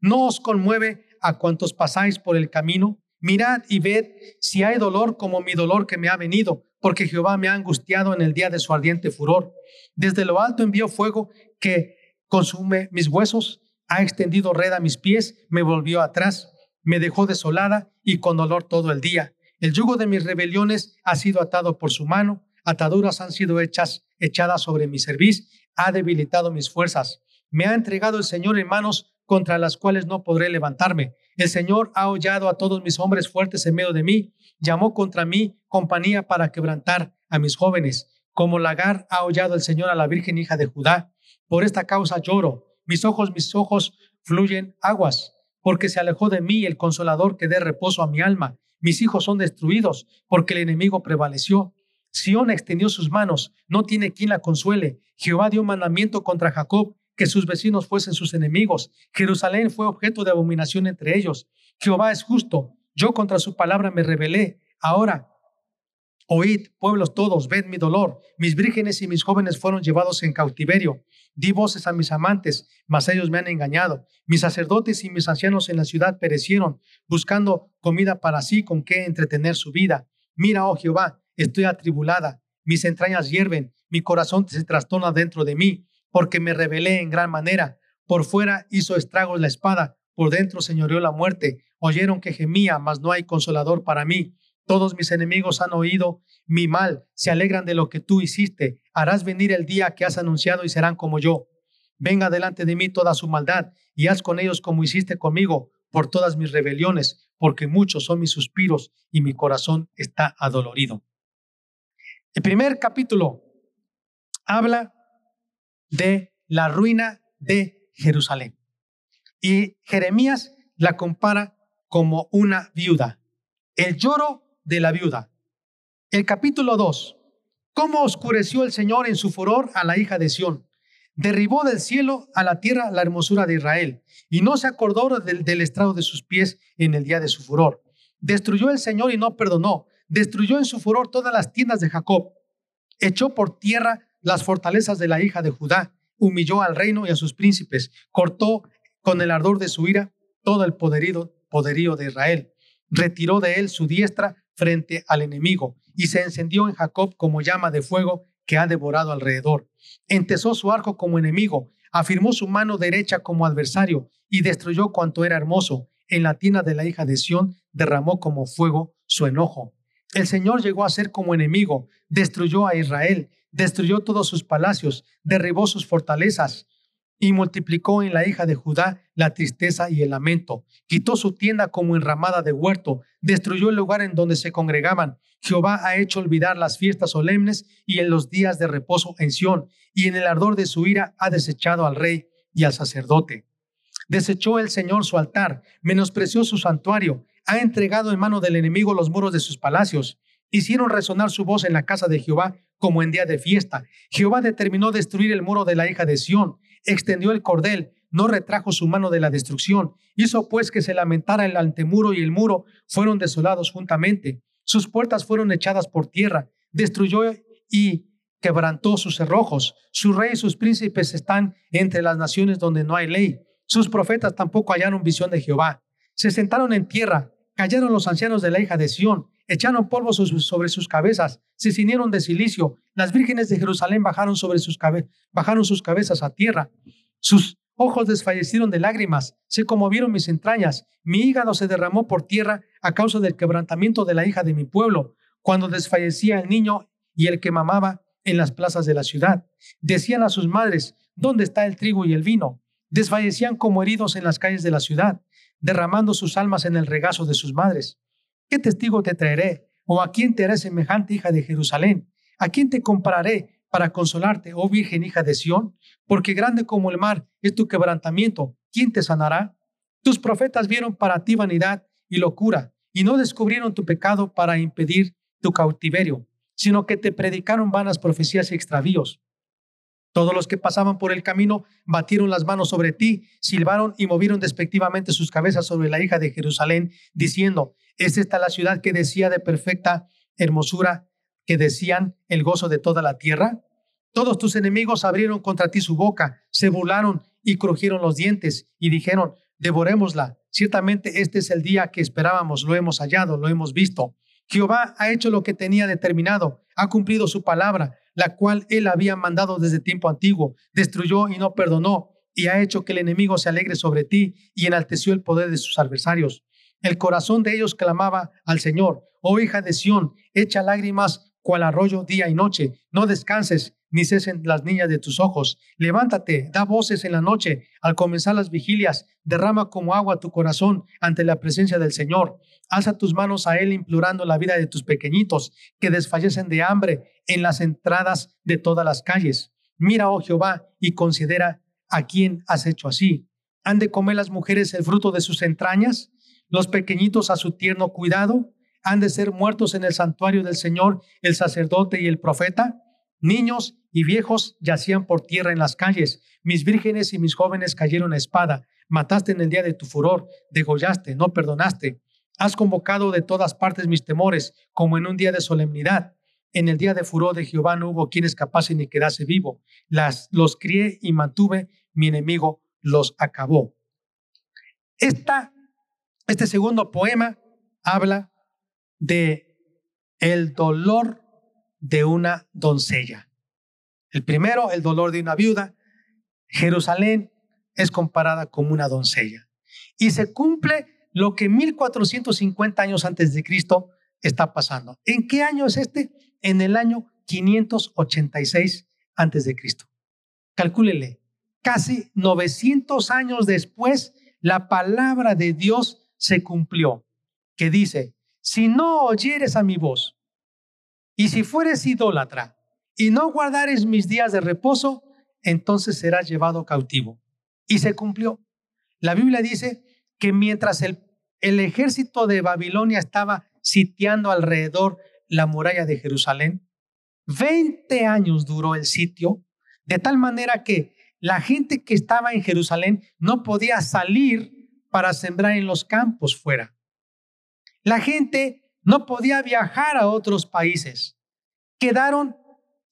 B: ¿No os conmueve a cuantos pasáis por el camino? Mirad y ved si hay dolor como mi dolor que me ha venido, porque Jehová me ha angustiado en el día de su ardiente furor. Desde lo alto envió fuego que consume mis huesos, ha extendido red a mis pies, me volvió atrás, me dejó desolada y con dolor todo el día El yugo de mis rebeliones ha sido atado por su mano, ataduras han sido hechas, echadas sobre mi cerviz, ha debilitado mis fuerzas. Me ha entregado el Señor en manos contra las cuales no podré levantarme. El Señor ha hollado a todos mis hombres fuertes en medio de mí, llamó contra mí compañía para quebrantar a mis jóvenes. Como lagar ha hollado el Señor a la Virgen hija de Judá. Por esta causa lloro. Mis ojos, mis ojos fluyen aguas, porque se alejó de mí el consolador que dé reposo a mi alma. Mis hijos son destruidos, porque el enemigo prevaleció. Sión extendió sus manos, no tiene quien la consuele. Jehová dio mandamiento contra Jacob, que sus vecinos fuesen sus enemigos. Jerusalén fue objeto de abominación entre ellos. Jehová es justo. Yo contra su palabra me rebelé. Ahora, oíd, pueblos todos, ved mi dolor. Mis vírgenes y mis jóvenes fueron llevados en cautiverio. Di voces a mis amantes, mas ellos me han engañado. Mis sacerdotes y mis ancianos en la ciudad perecieron, buscando comida para sí con qué entretener su vida. Mira, oh Jehová, estoy atribulada. Mis entrañas hierven, mi corazón se trastorna dentro de mí porque me rebelé en gran manera. Por fuera hizo estragos la espada, por dentro señoreó la muerte. Oyeron que gemía, mas no hay consolador para mí. Todos mis enemigos han oído mi mal, se alegran de lo que tú hiciste. Harás venir el día que has anunciado y serán como yo. Venga delante de mí toda su maldad y haz con ellos como hiciste conmigo por todas mis rebeliones, porque muchos son mis suspiros y mi corazón está adolorido. El primer capítulo habla de la ruina de Jerusalén. Y Jeremías la compara como una viuda, el lloro de la viuda. El capítulo 2, cómo oscureció el Señor en su furor a la hija de Sión. Derribó del cielo a la tierra la hermosura de Israel y no se acordó del, estrado de sus pies en el día de su furor. Destruyó el Señor y no perdonó. Destruyó en su furor todas las tiendas de Jacob. Echó por tierra las fortalezas de la hija de Judá, humilló al reino y a sus príncipes, cortó con el ardor de su ira todo el poderío de Israel, retiró de él su diestra frente al enemigo y se encendió en Jacob como llama de fuego que ha devorado alrededor. Entesó su arco como enemigo, afirmó su mano derecha como adversario y destruyó cuanto era hermoso. En la tina de la hija de Sión derramó como fuego su enojo. El Señor llegó a ser como enemigo, destruyó a Israel, destruyó todos sus palacios, derribó sus fortalezas y multiplicó en la hija de Judá la tristeza y el lamento. Quitó su tienda como enramada de huerto, destruyó el lugar en donde se congregaban. Jehová ha hecho olvidar las fiestas solemnes y en los días de reposo en Sión, y en el ardor de su ira ha desechado al rey y al sacerdote. Desechó el Señor su altar, menospreció su santuario, ha entregado en mano del enemigo los muros de sus palacios. Hicieron resonar su voz en la casa de Jehová como en día de fiesta. Jehová determinó destruir el muro de la hija de Sión, extendió el cordel, no retrajo su mano de la destrucción. Hizo pues que se lamentara el antemuro y el muro fueron desolados juntamente. Sus puertas fueron echadas por tierra, destruyó y quebrantó sus cerrojos. Su rey y sus príncipes están entre las naciones donde no hay ley. Sus profetas tampoco hallaron visión de Jehová. Se sentaron en tierra, cayeron los ancianos de la hija de Sión, echaron polvo sobre sus cabezas, se ciñeron de silicio, las vírgenes de Jerusalén bajaron sobre sus bajaron sus cabezas a tierra, sus ojos desfallecieron de lágrimas, se conmovieron mis entrañas, mi hígado se derramó por tierra a causa del quebrantamiento de la hija de mi pueblo, cuando desfallecía el niño y el que mamaba en las plazas de la ciudad. Decían a sus madres, ¿dónde está el trigo y el vino? Desfallecían como heridos en las calles de la ciudad, derramando sus almas en el regazo de sus madres. ¿Qué testigo te traeré? ¿O a quién te haré semejante hija de Jerusalén? ¿A quién te compararé para consolarte, oh Virgen hija de Sión? Porque grande como el mar es tu quebrantamiento. ¿Quién te sanará? Tus profetas vieron para ti vanidad y locura, y no descubrieron tu pecado para impedir tu cautiverio, sino que te predicaron vanas profecías y extravíos. Todos los que pasaban por el camino batieron las manos sobre ti, silbaron y movieron despectivamente sus cabezas sobre la hija de Jerusalén, diciendo, ¿Es esta la ciudad que decía de perfecta hermosura, que decían el gozo de toda la tierra? Todos tus enemigos abrieron contra ti su boca, se burlaron y crujieron los dientes y dijeron, devorémosla. Ciertamente este es el día que esperábamos, lo hemos hallado, lo hemos visto. Jehová ha hecho lo que tenía determinado, ha cumplido su palabra, la cual él había mandado desde tiempo antiguo, destruyó y no perdonó, y ha hecho que el enemigo se alegre sobre ti y enalteció el poder de sus adversarios. El corazón de ellos clamaba al Señor, oh hija de Sión, echa lágrimas cual arroyo día y noche, no descanses, ni cesen las niñas de tus ojos. Levántate, da voces en la noche, al comenzar las vigilias, derrama como agua tu corazón ante la presencia del Señor. Alza tus manos a Él implorando la vida de tus pequeñitos, que desfallecen de hambre en las entradas de todas las calles. Mira, oh Jehová, y considera a quién has hecho así. ¿Han de comer las mujeres el fruto de sus entrañas? ¿Los pequeñitos a su tierno cuidado? ¿Han de ser muertos en el santuario del Señor el sacerdote y el profeta? Niños y viejos yacían por tierra en las calles. Mis vírgenes y mis jóvenes cayeron a espada. Mataste en el día de tu furor, degollaste, no perdonaste. Has convocado de todas partes mis temores, como en un día de solemnidad. En el día de furor de Jehová no hubo quien escapase ni quedase vivo. Las, los crié y mantuve, mi enemigo los acabó. Este segundo poema habla de el dolor de una doncella. El primero, el dolor de una viuda. Jerusalén es comparada como una doncella. Y se cumple lo que 1450 años antes de Cristo está pasando. ¿En qué año es este? En el año 586 antes de Cristo. Calcúlele, casi 900 años después, la palabra de Dios se cumplió, que dice, si no oyeres a mi voz, y si fueres idólatra, y no guardares mis días de reposo, entonces serás llevado cautivo. Y se cumplió. La Biblia dice que mientras el, el ejército de Babilonia estaba sitiando alrededor la muralla de Jerusalén, 20 años duró el sitio, de tal manera que la gente que estaba en Jerusalén no podía salir para sembrar en los campos fuera. La gente no podía viajar a otros países. Quedaron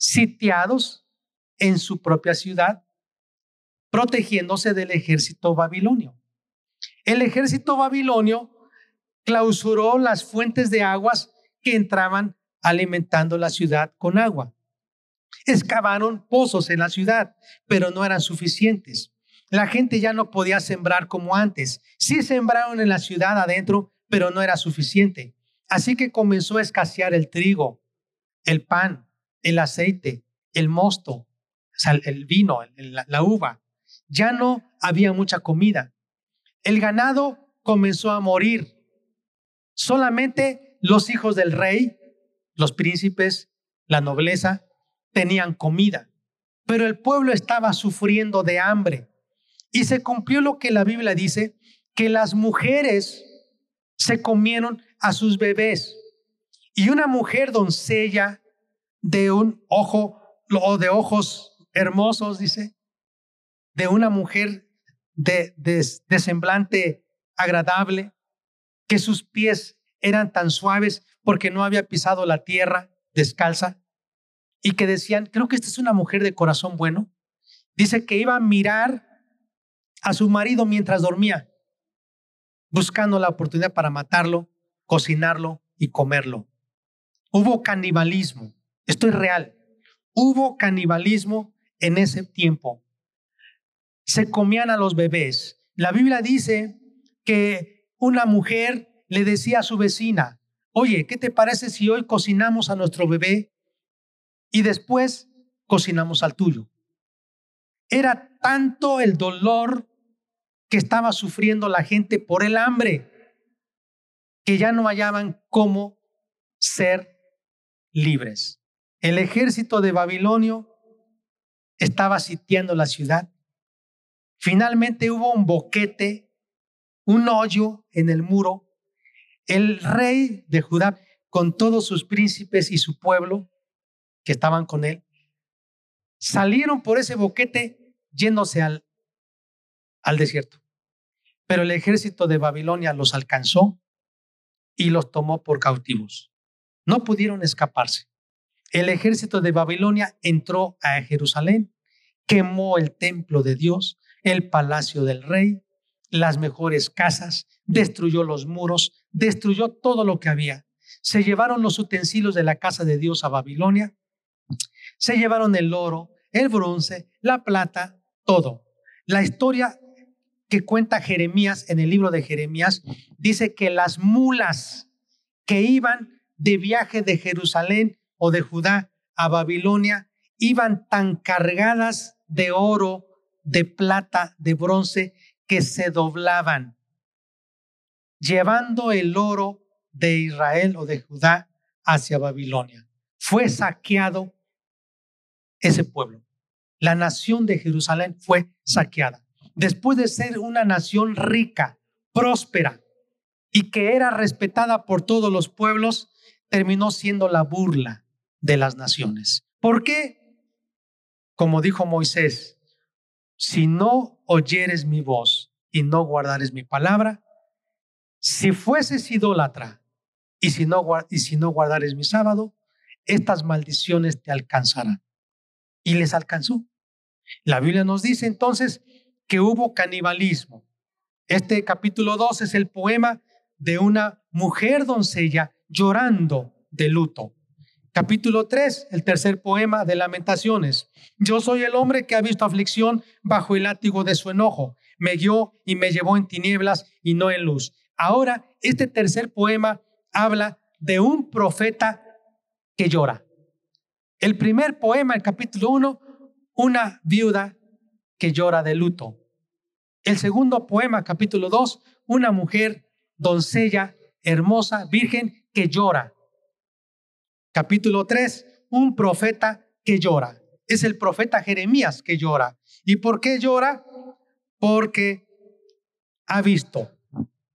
B: sitiados en su propia ciudad, protegiéndose del ejército babilonio. El ejército babilonio clausuró las fuentes de aguas que entraban alimentando la ciudad con agua. Excavaron pozos en la ciudad, pero no eran suficientes. La gente ya no podía sembrar como antes. Sí sembraron en la ciudad adentro, pero no era suficiente. Así que comenzó a escasear el trigo, el pan, el aceite, el mosto, el vino, la uva. Ya no había mucha comida. El ganado comenzó a morir. Solamente los hijos del rey, los príncipes, la nobleza, tenían comida, pero el pueblo estaba sufriendo de hambre. Y se cumplió lo que la Biblia dice, que las mujeres se comieron a sus bebés. Y una mujer doncella de un ojo o de ojos hermosos, dice, de una mujer de, de semblante agradable, que sus pies eran tan suaves porque no había pisado la tierra descalza, y que decían, creo que esta es una mujer de corazón bueno. Dice que iba a mirar a su marido mientras dormía, buscando la oportunidad para matarlo, cocinarlo y comerlo. Hubo canibalismo, esto es real. Hubo canibalismo en ese tiempo. Se comían a los bebés. La Biblia dice que una mujer le decía a su vecina, oye, ¿qué te parece si hoy cocinamos a nuestro bebé y después cocinamos al tuyo. Era tanto el dolor que estaba sufriendo la gente por el hambre que ya no hallaban cómo ser libres. El ejército de Babilonio estaba sitiando la ciudad. Finalmente hubo un boquete, un hoyo en el muro. El rey de Judá, con todos sus príncipes y su pueblo, que estaban con él, salieron por ese boquete yéndose al, al desierto. Pero el ejército de Babilonia los alcanzó y los tomó por cautivos. No pudieron escaparse. El ejército de Babilonia entró a Jerusalén, quemó el templo de Dios, el palacio del rey, las mejores casas, destruyó los muros, destruyó todo lo que había. Se llevaron los utensilios de la casa de Dios a Babilonia se llevaron el oro, el bronce, la plata, todo. La historia que cuenta Jeremías en el libro de Jeremías, dice que las mulas que iban de viaje de Jerusalén o de Judá a Babilonia iban tan cargadas de oro, de plata, de bronce, que se doblaban, llevando el oro de Israel o de Judá hacia Babilonia. Fue saqueado ese pueblo. La nación de Jerusalén fue saqueada. Después de ser una nación rica, próspera y que era respetada por todos los pueblos, terminó siendo la burla de las naciones. ¿Por qué? Como dijo Moisés, si no oyeres mi voz y no guardares mi palabra, si fueses idólatra y si no, y si no guardares mi sábado, estas maldiciones te alcanzarán. Y les alcanzó. La Biblia nos dice entonces que hubo canibalismo. Este capítulo 2 es el poema de una mujer doncella llorando de luto. Capítulo 3, el tercer poema de lamentaciones. Yo soy el hombre que ha visto aflicción bajo el látigo de su enojo. Me guió y me llevó en tinieblas y no en luz. Ahora, este tercer poema habla de un profeta que llora. El primer poema, el capítulo 1, una viuda que llora de luto. El segundo poema, capítulo 2, una mujer, doncella, hermosa, virgen, que llora. Capítulo 3, un profeta que llora. Es el profeta Jeremías que llora. ¿Y por qué llora? Porque ha visto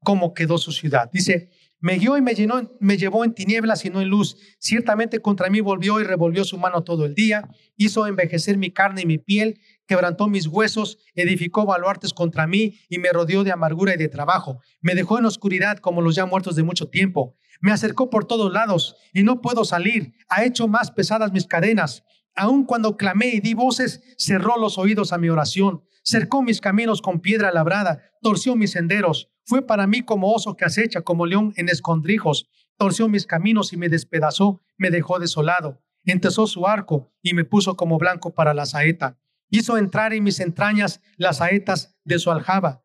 B: cómo quedó su ciudad. Dice, me guió y me, llenó, me llevó en tinieblas y no en luz. Ciertamente contra mí volvió y revolvió su mano todo el día. Hizo envejecer mi carne y mi piel, quebrantó mis huesos, edificó baluartes contra mí y me rodeó de amargura y de trabajo. Me dejó en oscuridad como los ya muertos de mucho tiempo. Me acercó por todos lados y no puedo salir. Ha hecho más pesadas mis cadenas. Aun cuando clamé y di voces, cerró los oídos a mi oración. Cercó mis caminos con piedra labrada, torció mis senderos. Fue para mí como oso que acecha, como león en escondrijos. Torció mis caminos y me despedazó, me dejó desolado. Entesó su arco y me puso como blanco para la saeta. Hizo entrar en mis entrañas las saetas de su aljaba,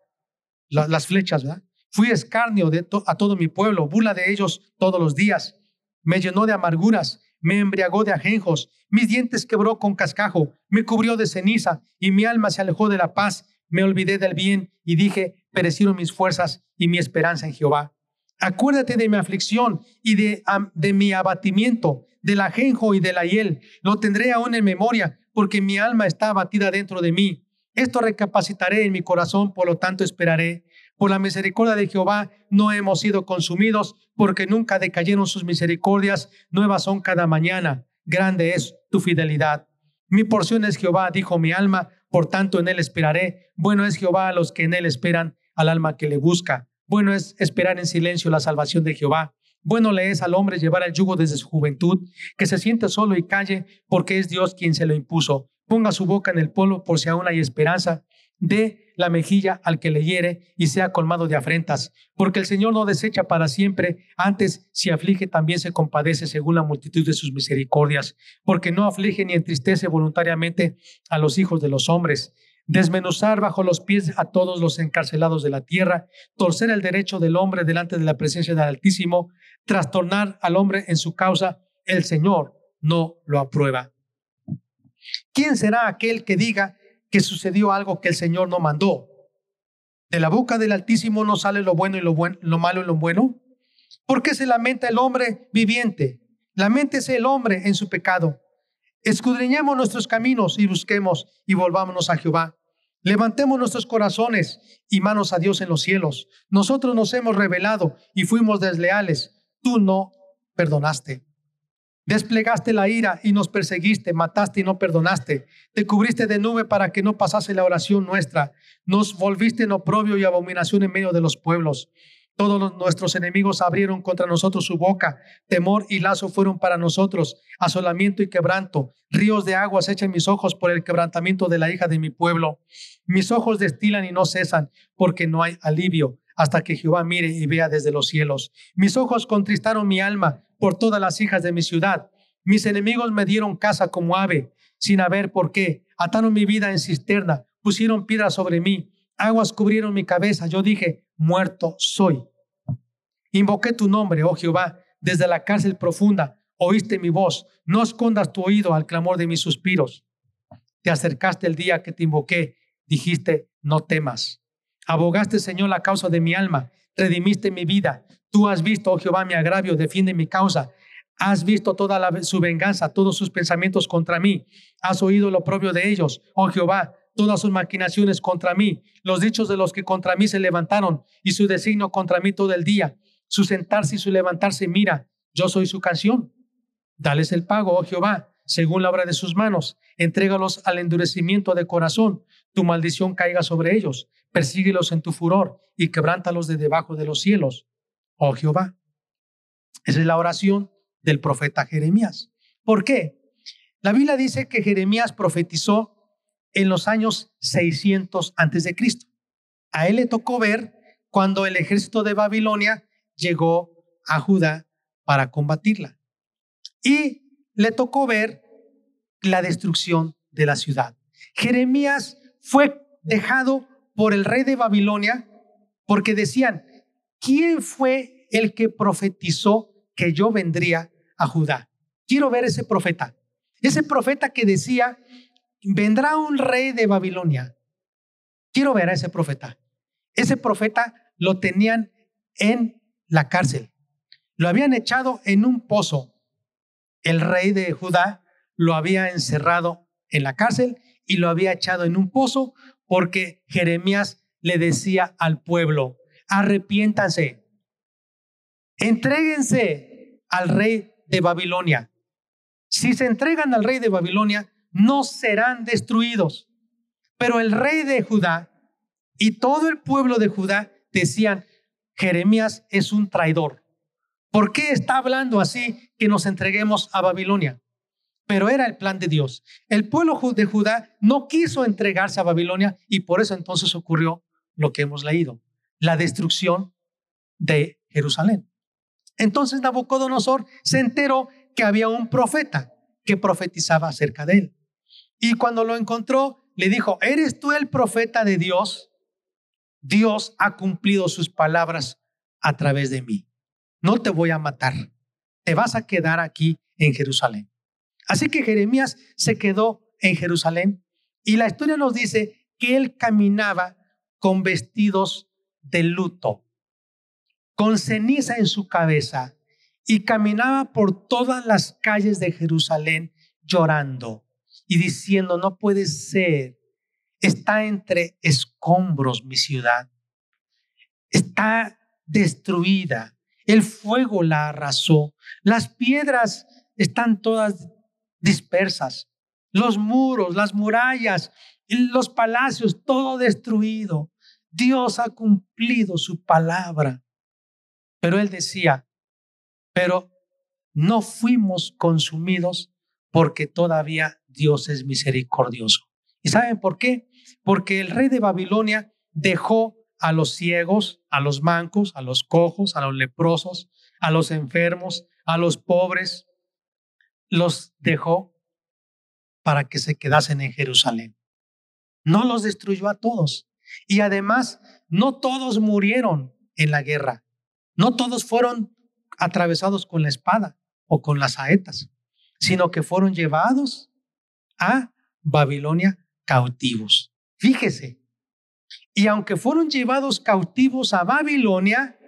B: las flechas, ¿verdad? Fui escarnio a todo mi pueblo, bula de ellos todos los días. Me llenó de amarguras, me embriagó de ajenjos, mis dientes quebró con cascajo, me cubrió de ceniza y mi alma se alejó de la paz. Me olvidé del bien y dije, perecieron mis fuerzas y mi esperanza en Jehová. Acuérdate de mi aflicción y de, de mi abatimiento, del ajenjo y de la hiel. Lo tendré aún en memoria, porque mi alma está abatida dentro de mí. Esto recapacitaré en mi corazón, por lo tanto esperaré. Por la misericordia de Jehová no hemos sido consumidos, porque nunca decayeron sus misericordias, nuevas son cada mañana. Grande es tu fidelidad. Mi porción es Jehová, dijo mi alma, por tanto en él esperaré. Bueno es Jehová a los que en él esperan, al alma que le busca. Bueno es esperar en silencio la salvación de Jehová. Bueno le es al hombre llevar el yugo desde su juventud, que se siente solo y calle, porque es Dios quien se lo impuso. Ponga su boca en el polvo por si aún hay esperanza dé la mejilla al que le hiere y sea colmado de afrentas, porque el Señor no desecha para siempre, antes si aflige también se compadece según la multitud de sus misericordias, porque no aflige ni entristece voluntariamente a los hijos de los hombres. Desmenuzar bajo los pies a todos los encarcelados de la tierra, torcer el derecho del hombre delante de la presencia del Altísimo, trastornar al hombre en su causa, el Señor no lo aprueba. ¿Quién será aquel que diga, que sucedió algo que el Señor no mandó. De la boca del Altísimo no sale lo bueno y lo, bueno, lo malo y lo bueno. ¿Por qué se lamenta el hombre viviente? Lamentese el hombre en su pecado. Escudriñemos nuestros caminos y busquemos y volvámonos a Jehová. Levantemos nuestros corazones y manos a Dios en los cielos. Nosotros nos hemos rebelado y fuimos desleales. Tú no perdonaste. Desplegaste la ira y nos perseguiste, mataste y no perdonaste. Te cubriste de nube para que no pasase la oración nuestra. Nos volviste en oprobio y abominación en medio de los pueblos. Todos nuestros enemigos abrieron contra nosotros su boca. Temor y lazo fueron para nosotros. Asolamiento y quebranto. Ríos de aguas echan mis ojos por el quebrantamiento de la hija de mi pueblo. Mis ojos destilan y no cesan, porque no hay alivio hasta que Jehová mire y vea desde los cielos. Mis ojos contristaron mi alma por todas las hijas de mi ciudad. Mis enemigos me dieron casa como ave, sin haber por qué. Ataron mi vida en cisterna, pusieron piedra sobre mí. Aguas cubrieron mi cabeza. Yo dije, muerto soy. Invoqué tu nombre, oh Jehová, desde la cárcel profunda. Oíste mi voz. No escondas tu oído al clamor de mis suspiros. Te acercaste el día que te invoqué. Dijiste, no temas. Abogaste, Señor, la causa de mi alma. Redimiste mi vida. Tú has visto, oh Jehová, mi agravio. Defiende mi causa. Has visto toda su venganza, todos sus pensamientos contra mí. Has oído lo propio de ellos, oh Jehová, todas sus maquinaciones contra mí, los dichos de los que contra mí se levantaron y su designio contra mí todo el día. Su sentarse y su levantarse, mira, yo soy su canción. Dales el pago, oh Jehová, según la obra de sus manos. Entrégalos al endurecimiento de corazón. Tu maldición caiga sobre ellos. Persíguelos en tu furor y quebrántalos de debajo de los cielos, oh Jehová. Esa es la oración del profeta Jeremías. ¿Por qué? La Biblia dice que Jeremías profetizó en los años 600 antes de Cristo. A él le tocó ver cuando el ejército de Babilonia llegó a Judá para combatirla. Y le tocó ver la destrucción de la ciudad. Jeremías fue dejado por el rey de Babilonia porque decían, ¿quién fue el que profetizó que yo vendría a Judá. Quiero ver ese profeta. Ese profeta que decía, vendrá un rey de Babilonia. Quiero ver a ese profeta. Ese profeta lo tenían en la cárcel. Lo habían echado en un pozo. El rey de Judá lo había encerrado en la cárcel y lo había echado en un pozo porque Jeremías le decía al pueblo, arrepiéntanse, entréguense al rey de Babilonia. Si se entregan al rey de Babilonia, no serán destruidos. Pero el rey de Judá y todo el pueblo de Judá decían, Jeremías es un traidor. ¿Por qué está hablando así que nos entreguemos a Babilonia? Pero era el plan de Dios. El pueblo de Judá no quiso entregarse a Babilonia y por eso entonces ocurrió lo que hemos leído, la destrucción de Jerusalén. Entonces Nabucodonosor se enteró que había un profeta que profetizaba acerca de él. Y cuando lo encontró, le dijo, ¿eres tú el profeta de Dios? Dios ha cumplido sus palabras a través de mí. No te voy a matar. Te vas a quedar aquí en Jerusalén. Así que Jeremías se quedó en Jerusalén y la historia nos dice que él caminaba con vestidos de luto con ceniza en su cabeza y caminaba por todas las calles de Jerusalén llorando y diciendo, no puede ser, está entre escombros mi ciudad, está destruida, el fuego la arrasó, las piedras están todas dispersas, los muros, las murallas, los palacios, todo destruido. Dios ha cumplido su palabra. Pero él decía, pero no fuimos consumidos porque todavía Dios es misericordioso. ¿Y saben por qué? Porque el rey de Babilonia dejó a los ciegos, a los mancos, a los cojos, a los leprosos, a los enfermos, a los pobres, los dejó para que se quedasen en Jerusalén. No los destruyó a todos. Y además, no todos murieron en la guerra. No todos fueron atravesados con la espada o con las saetas, sino que fueron llevados a Babilonia cautivos. Fíjese, y aunque fueron llevados cautivos a Babilonia,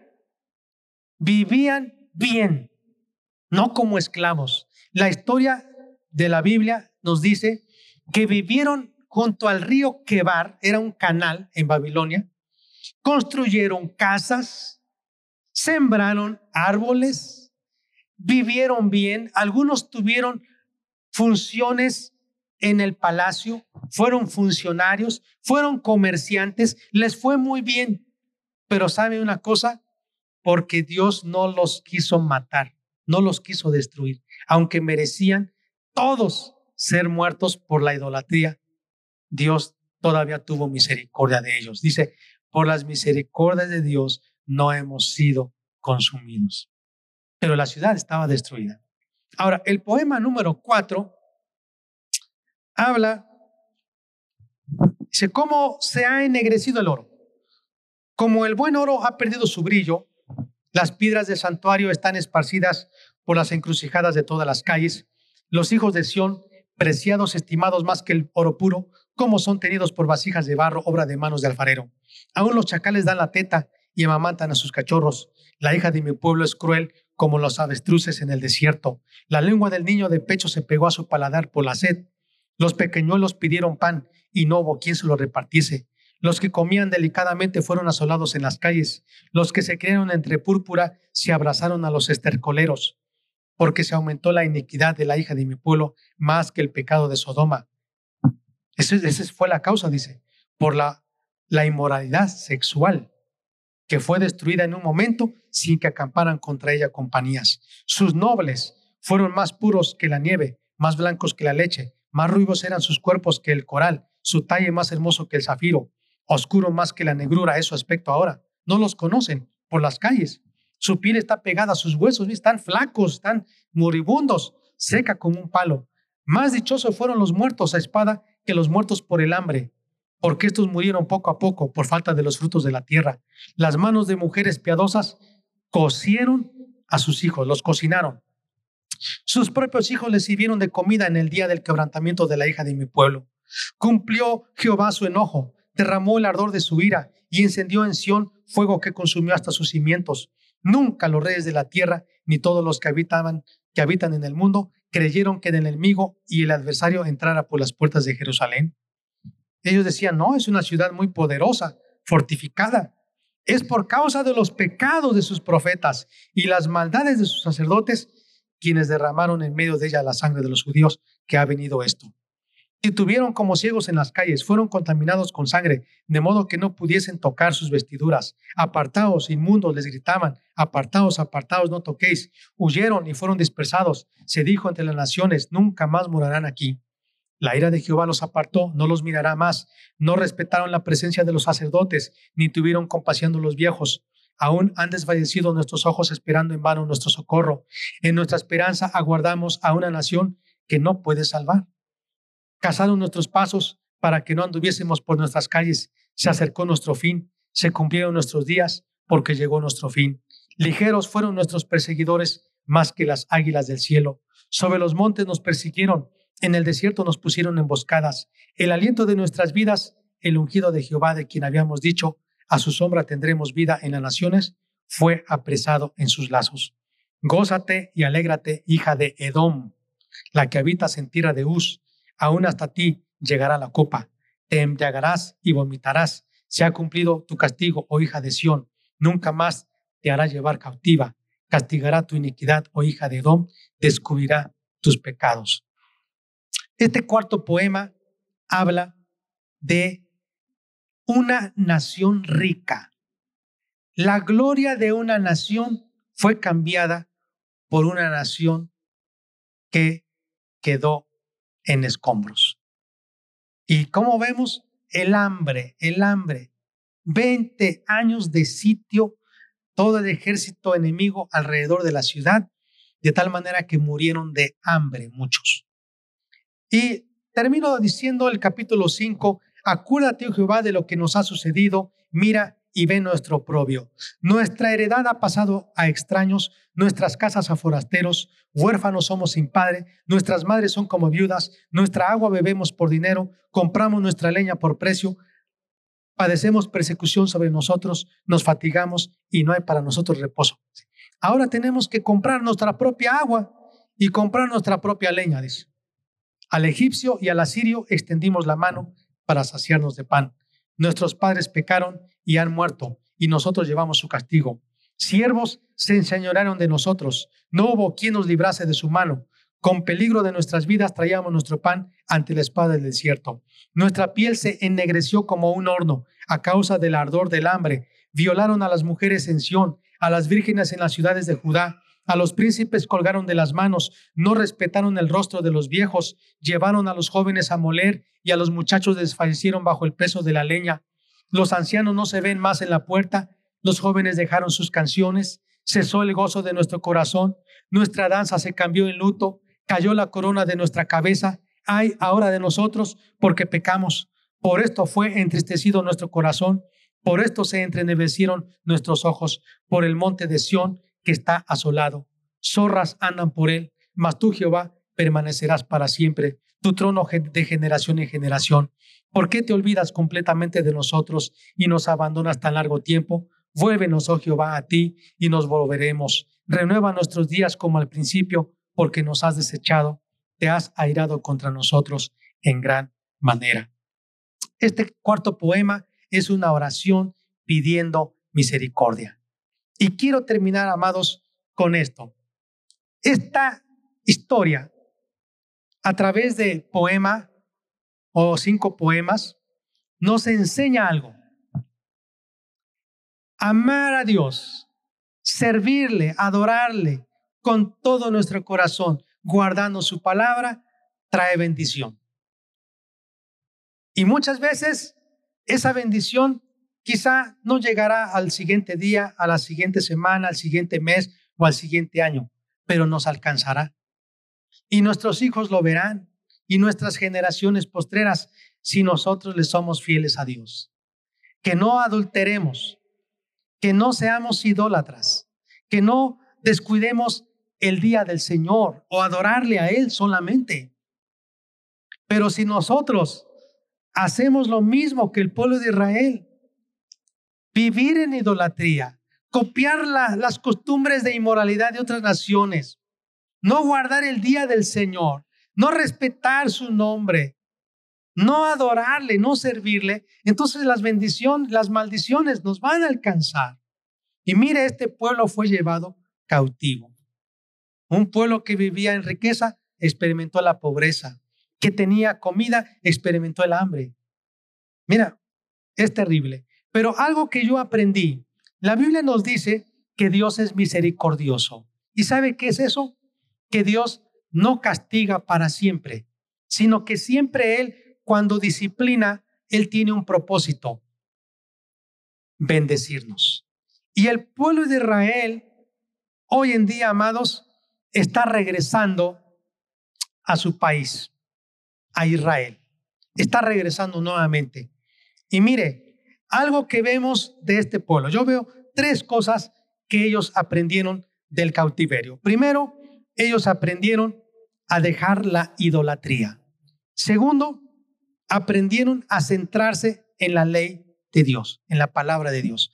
B: vivían bien, no como esclavos. La historia de la Biblia nos dice que vivieron junto al río Quebar, era un canal en Babilonia, construyeron casas, sembraron árboles, vivieron bien, algunos tuvieron funciones en el palacio, fueron funcionarios, fueron comerciantes, les fue muy bien. Pero sabe una cosa, porque Dios no los quiso matar, no los quiso destruir, aunque merecían todos ser muertos por la idolatría. Dios todavía tuvo misericordia de ellos. Dice, por las misericordias de Dios no hemos sido consumidos. Pero la ciudad estaba destruida. Ahora, el poema número cuatro habla Dice, ¿cómo se ha ennegrecido el oro? Como el buen oro ha perdido su brillo, las piedras del santuario están esparcidas por las encrucijadas de todas las calles. Los hijos de Sión, preciados, estimados más que el oro puro, como son tenidos por vasijas de barro, obra de manos de alfarero. Aún los chacales dan la teta y amamantan a sus cachorros. La hija de mi pueblo es cruel como los avestruces en el desierto. La lengua del niño de pecho se pegó a su paladar por la sed. Los pequeñuelos pidieron pan y no hubo quien se lo repartiese. Los que comían delicadamente fueron asolados en las calles. Los que se crearon entre púrpura se abrazaron a los estercoleros, porque se aumentó la iniquidad de la hija de mi pueblo más que el pecado de Sodoma. Esa fue la causa, dice, por la, la inmoralidad sexual, que fue destruida en un momento sin que acamparan contra ella compañías. Sus nobles fueron más puros que la nieve, más blancos que la leche, más ruivos eran sus cuerpos que el coral, su talle más hermoso que el zafiro, oscuro más que la negrura es su aspecto ahora. No los conocen por las calles. Su piel está pegada a sus huesos, están flacos, están moribundos, seca como un palo. Más dichosos fueron los muertos a espada que los muertos por el hambre, porque estos murieron poco a poco por falta de los frutos de la tierra. Las manos de mujeres piadosas cocieron a sus hijos, los cocinaron. Sus propios hijos les sirvieron de comida en el día del quebrantamiento de la hija de mi pueblo. Cumplió Jehová su enojo, derramó el ardor de su ira y encendió en Sión fuego que consumió hasta sus cimientos. Nunca los reyes de la tierra, ni todos los que habitaban, que habitan en el mundo, creyeron que el enemigo y el adversario entrara por las puertas de Jerusalén. Ellos decían, no, es una ciudad muy poderosa, fortificada. Es por causa de los pecados de sus profetas y las maldades de sus sacerdotes quienes derramaron en medio de ella la sangre de los judíos que ha venido esto y tuvieron como ciegos en las calles, fueron contaminados con sangre, de modo que no pudiesen tocar sus vestiduras. Apartaos, inmundos, les gritaban, apartaos, apartaos, no toquéis. Huyeron y fueron dispersados. Se dijo entre las naciones, nunca más morarán aquí. La ira de Jehová los apartó, no los mirará más. No respetaron la presencia de los sacerdotes, ni tuvieron compasión de los viejos. Aún han desfallecido nuestros ojos esperando en vano nuestro socorro. En nuestra esperanza aguardamos a una nación que no puede salvar. Cazaron nuestros pasos para que no anduviésemos por nuestras calles. Se acercó nuestro fin, se cumplieron nuestros días porque llegó nuestro fin. Ligeros fueron nuestros perseguidores más que las águilas del cielo. Sobre los montes nos persiguieron, en el desierto nos pusieron emboscadas. El aliento de nuestras vidas, el ungido de Jehová de quien habíamos dicho, a su sombra tendremos vida en las naciones, fue apresado en sus lazos. Gózate y alégrate, hija de Edom, la que habitas en tierra de Uz, aún hasta ti llegará la copa. Te embriagarás y vomitarás. Se ha cumplido tu castigo, oh hija de Sión. Nunca más te hará llevar cautiva. Castigará tu iniquidad, oh hija de Edom. Descubrirá tus pecados. Este cuarto poema habla de una nación rica. La gloria de una nación fue cambiada por una nación que quedó en escombros. Y como vemos, el hambre, el hambre, 20 años de sitio, todo el ejército enemigo alrededor de la ciudad, de tal manera que murieron de hambre muchos. Y termino diciendo el capítulo 5, acuérdate, oh Jehová, de lo que nos ha sucedido, mira y ve nuestro oprobio. Nuestra heredad ha pasado a extraños, nuestras casas a forasteros, huérfanos somos sin padre, nuestras madres son como viudas, nuestra agua bebemos por dinero, compramos nuestra leña por precio, padecemos persecución sobre nosotros, nos fatigamos y no hay para nosotros reposo. Ahora tenemos que comprar nuestra propia agua y comprar nuestra propia leña, dice. Al egipcio y al asirio extendimos la mano para saciarnos de pan. Nuestros padres pecaron y han muerto, y nosotros llevamos su castigo. Siervos se enseñoraron de nosotros, no hubo quien nos librase de su mano. Con peligro de nuestras vidas traíamos nuestro pan ante la espada del desierto. Nuestra piel se ennegreció como un horno a causa del ardor del hambre. Violaron a las mujeres en Sión, a las vírgenes en las ciudades de Judá. A los príncipes colgaron de las manos, no respetaron el rostro de los viejos, llevaron a los jóvenes a moler y a los muchachos desfallecieron bajo el peso de la leña. Los ancianos no se ven más en la puerta, los jóvenes dejaron sus canciones, cesó el gozo de nuestro corazón, nuestra danza se cambió en luto, cayó la corona de nuestra cabeza, ay ahora de nosotros porque pecamos, Por esto fue entristecido nuestro corazón, por esto se entrenevecieron nuestros ojos, por el monte de Sión que está asolado. Zorras andan por él, mas tú, Jehová, permanecerás para siempre, tu trono de generación en generación. ¿Por qué te olvidas completamente de nosotros y nos abandonas tan largo tiempo? Vuélvenos, oh Jehová, a ti y nos volveremos. Renueva nuestros días como al principio, porque nos has desechado, te has airado contra nosotros en gran manera. Este cuarto poema es una oración pidiendo misericordia. Y quiero terminar, amados, con esto. Esta historia, a través de poema o cinco poemas, nos enseña algo. Amar a Dios, servirle, adorarle con todo nuestro corazón, guardando su palabra, trae bendición. Y muchas veces esa bendición quizá no llegará al siguiente día, a la siguiente semana, al siguiente mes o al siguiente año, pero nos alcanzará. Y nuestros hijos lo verán y nuestras generaciones postreras si nosotros le somos fieles a Dios. Que no adulteremos, que no seamos idólatras, que no descuidemos el día del Señor o adorarle a Él solamente. Pero si nosotros hacemos lo mismo que el pueblo de Israel, vivir en idolatría, copiar las costumbres de inmoralidad de otras naciones, no guardar el día del Señor, no respetar su nombre, no adorarle, no servirle, entonces las bendiciones, las maldiciones nos van a alcanzar. Y mire, este pueblo fue llevado cautivo. Un pueblo que vivía en riqueza experimentó la pobreza, que tenía comida experimentó el hambre. Mira, es terrible. Pero algo que yo aprendí, la Biblia nos dice que Dios es misericordioso. ¿Y sabe qué es eso? Que Dios no castiga para siempre, sino que siempre Él, cuando disciplina, Él tiene un propósito, bendecirnos. Y el pueblo de Israel, hoy en día, amados, está regresando a su país, a Israel. Está regresando nuevamente. Y mire, algo que vemos de este pueblo, yo veo tres cosas que ellos aprendieron del cautiverio. Primero, ellos aprendieron a dejar la idolatría. Segundo, aprendieron a centrarse en la ley de Dios, en la palabra de Dios.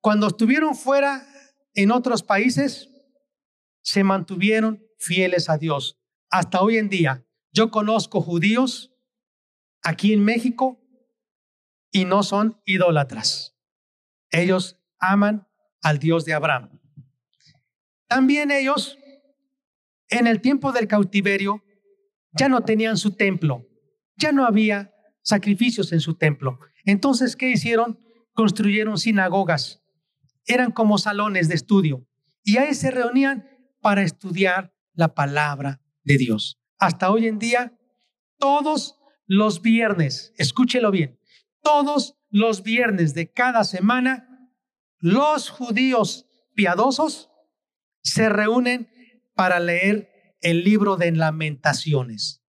B: Cuando estuvieron fuera en otros países, se mantuvieron fieles a Dios. Hasta hoy en día, yo conozco judíos aquí en México y no son idólatras. Ellos aman al Dios de Abraham. También ellos, en el tiempo del cautiverio, ya no tenían su templo, ya no había sacrificios en su templo. Entonces, ¿qué hicieron? Construyeron sinagogas. Eran como salones de estudio. Y ahí se reunían para estudiar la palabra de Dios. Hasta hoy en día, todos los viernes, escúchelo bien, todos los viernes de cada semana, los judíos piadosos se reúnen para leer el libro de lamentaciones.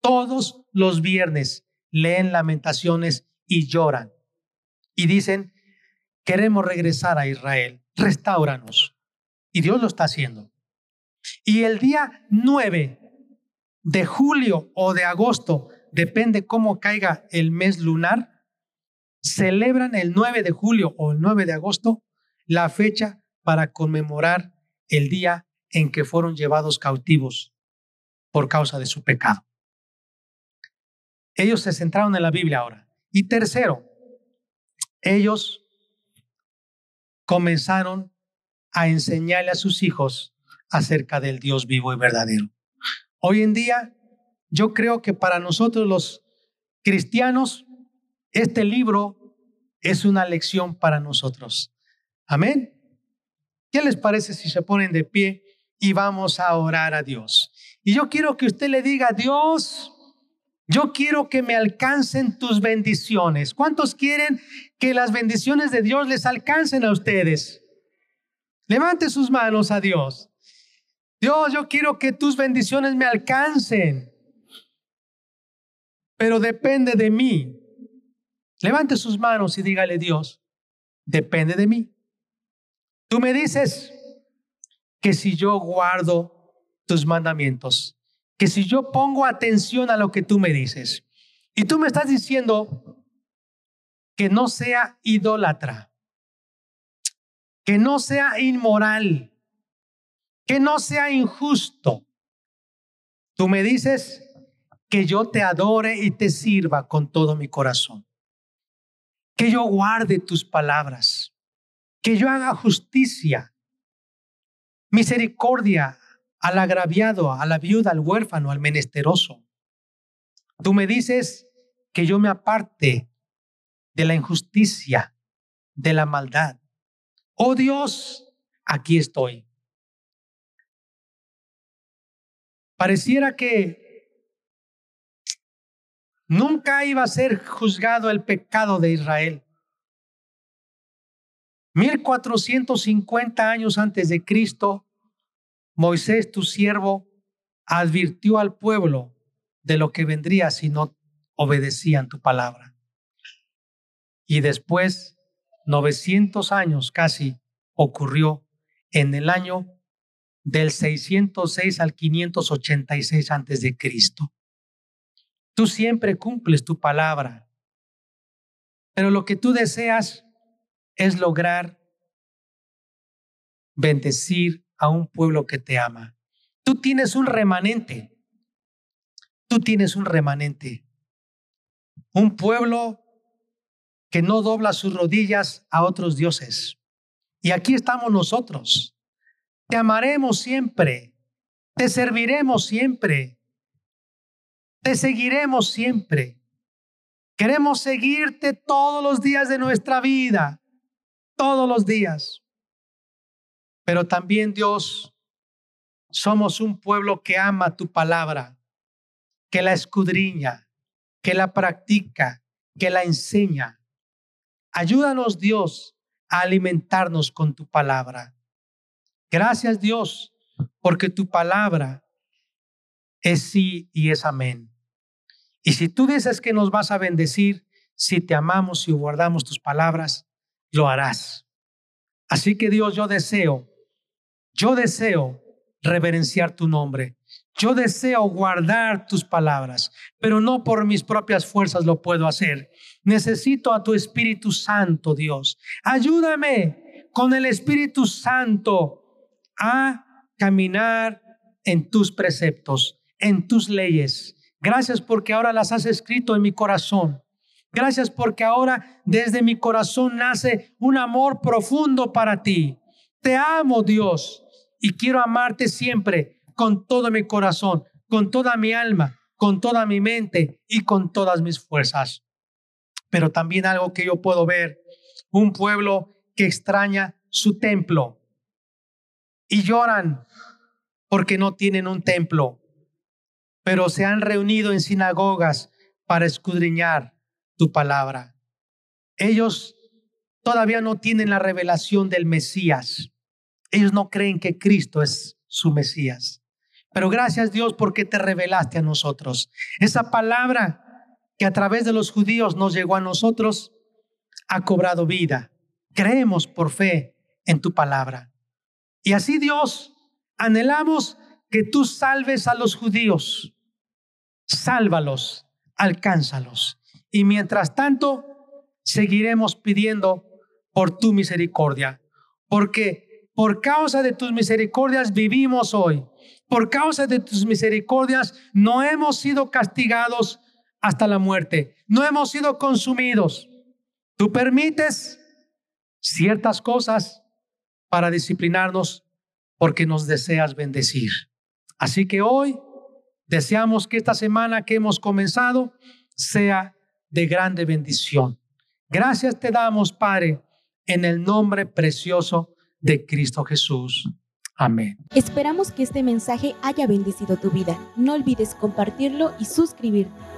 B: Todos los viernes leen lamentaciones y lloran. Y dicen, queremos regresar a Israel, restauranos. Y Dios lo está haciendo. Y el día 9 de julio o de agosto, depende cómo caiga el mes lunar, celebran el 9 de julio o el 9 de agosto la fecha para conmemorar el día en que fueron llevados cautivos por causa de su pecado. Ellos se centraron en la Biblia ahora. Y tercero, ellos comenzaron a enseñarle a sus hijos acerca del Dios vivo y verdadero. Hoy en día, yo creo que para nosotros los cristianos, este libro es una lección para nosotros. Amén. ¿Qué les parece si se ponen de pie y vamos a orar a Dios? Y yo quiero que usted le diga, Dios, yo quiero que me alcancen tus bendiciones. ¿Cuántos quieren que las bendiciones de Dios les alcancen a ustedes? Levante sus manos a Dios. Dios, yo quiero que tus bendiciones me alcancen, pero depende de mí. Levante sus manos y dígale, Dios, depende de mí. Tú me dices que si yo guardo tus mandamientos, que si yo pongo atención a lo que tú me dices, y tú me estás diciendo que no sea idólatra, que no sea inmoral, que no sea injusto. Tú me dices que yo te adore y te sirva con todo mi corazón, que yo guarde tus palabras, que yo haga justicia, misericordia al agraviado, a la viuda, al huérfano, al menesteroso. Tú me dices que yo me aparte de la injusticia, de la maldad. Oh Dios, aquí estoy. Pareciera que nunca iba a ser juzgado el pecado de Israel. 1450 años antes de Cristo, Moisés, tu siervo, advirtió al pueblo de lo que vendría si no obedecían tu palabra. Y después 900 años casi ocurrió en el año del 606 al 586 antes de Cristo. Tú siempre cumples tu palabra, pero lo que tú deseas es lograr bendecir a un pueblo que te ama. Tú tienes un remanente. Tú tienes un remanente. Un pueblo que no dobla sus rodillas a otros dioses. Y aquí estamos nosotros. Te amaremos siempre, te serviremos siempre, te seguiremos siempre. Queremos seguirte todos los días de nuestra vida, todos los días. Pero también Dios, somos un pueblo que ama tu palabra, que la escudriña, que la practica, que la enseña. Ayúdanos Dios a alimentarnos con tu palabra. Gracias Dios, porque tu palabra es sí y es amén. Y si tú dices que nos vas a bendecir, si te amamos y guardamos tus palabras, lo harás. Así que Dios, yo deseo, yo deseo reverenciar tu nombre. Yo deseo guardar tus palabras, pero no por mis propias fuerzas lo puedo hacer. Necesito a tu Espíritu Santo, Dios. Ayúdame con el Espíritu Santo a caminar en tus preceptos, en tus leyes. Gracias porque ahora las has escrito en mi corazón. Gracias porque ahora desde mi corazón nace un amor profundo para ti. Te amo, Dios, y quiero amarte siempre con todo mi corazón, con toda mi alma, con toda mi mente y con todas mis fuerzas. Pero también algo que yo puedo ver, un pueblo que extraña su templo y lloran porque no tienen un templo, pero se han reunido en sinagogas para escudriñar tu palabra. Ellos todavía no tienen la revelación del Mesías. Ellos no creen que Cristo es su Mesías. Pero gracias Dios porque te revelaste a nosotros. Esa palabra que a través de los judíos nos llegó a nosotros ha cobrado vida. Creemos por fe en tu palabra. Y así Dios, anhelamos que tú salves a los judíos. Sálvalos, alcánzalos. Y mientras tanto, seguiremos pidiendo por tu misericordia, porque por causa de tus misericordias vivimos hoy por causa de tus misericordias, no hemos sido castigados hasta la muerte, no hemos sido consumidos. Tú permites ciertas cosas para disciplinarnos porque nos deseas bendecir. Así que hoy deseamos que esta semana que hemos comenzado sea de grande bendición. Gracias te damos, Padre, en el nombre precioso de Cristo Jesús. Amén.
A: Esperamos que este mensaje haya bendecido tu vida. No olvides compartirlo y suscribirte.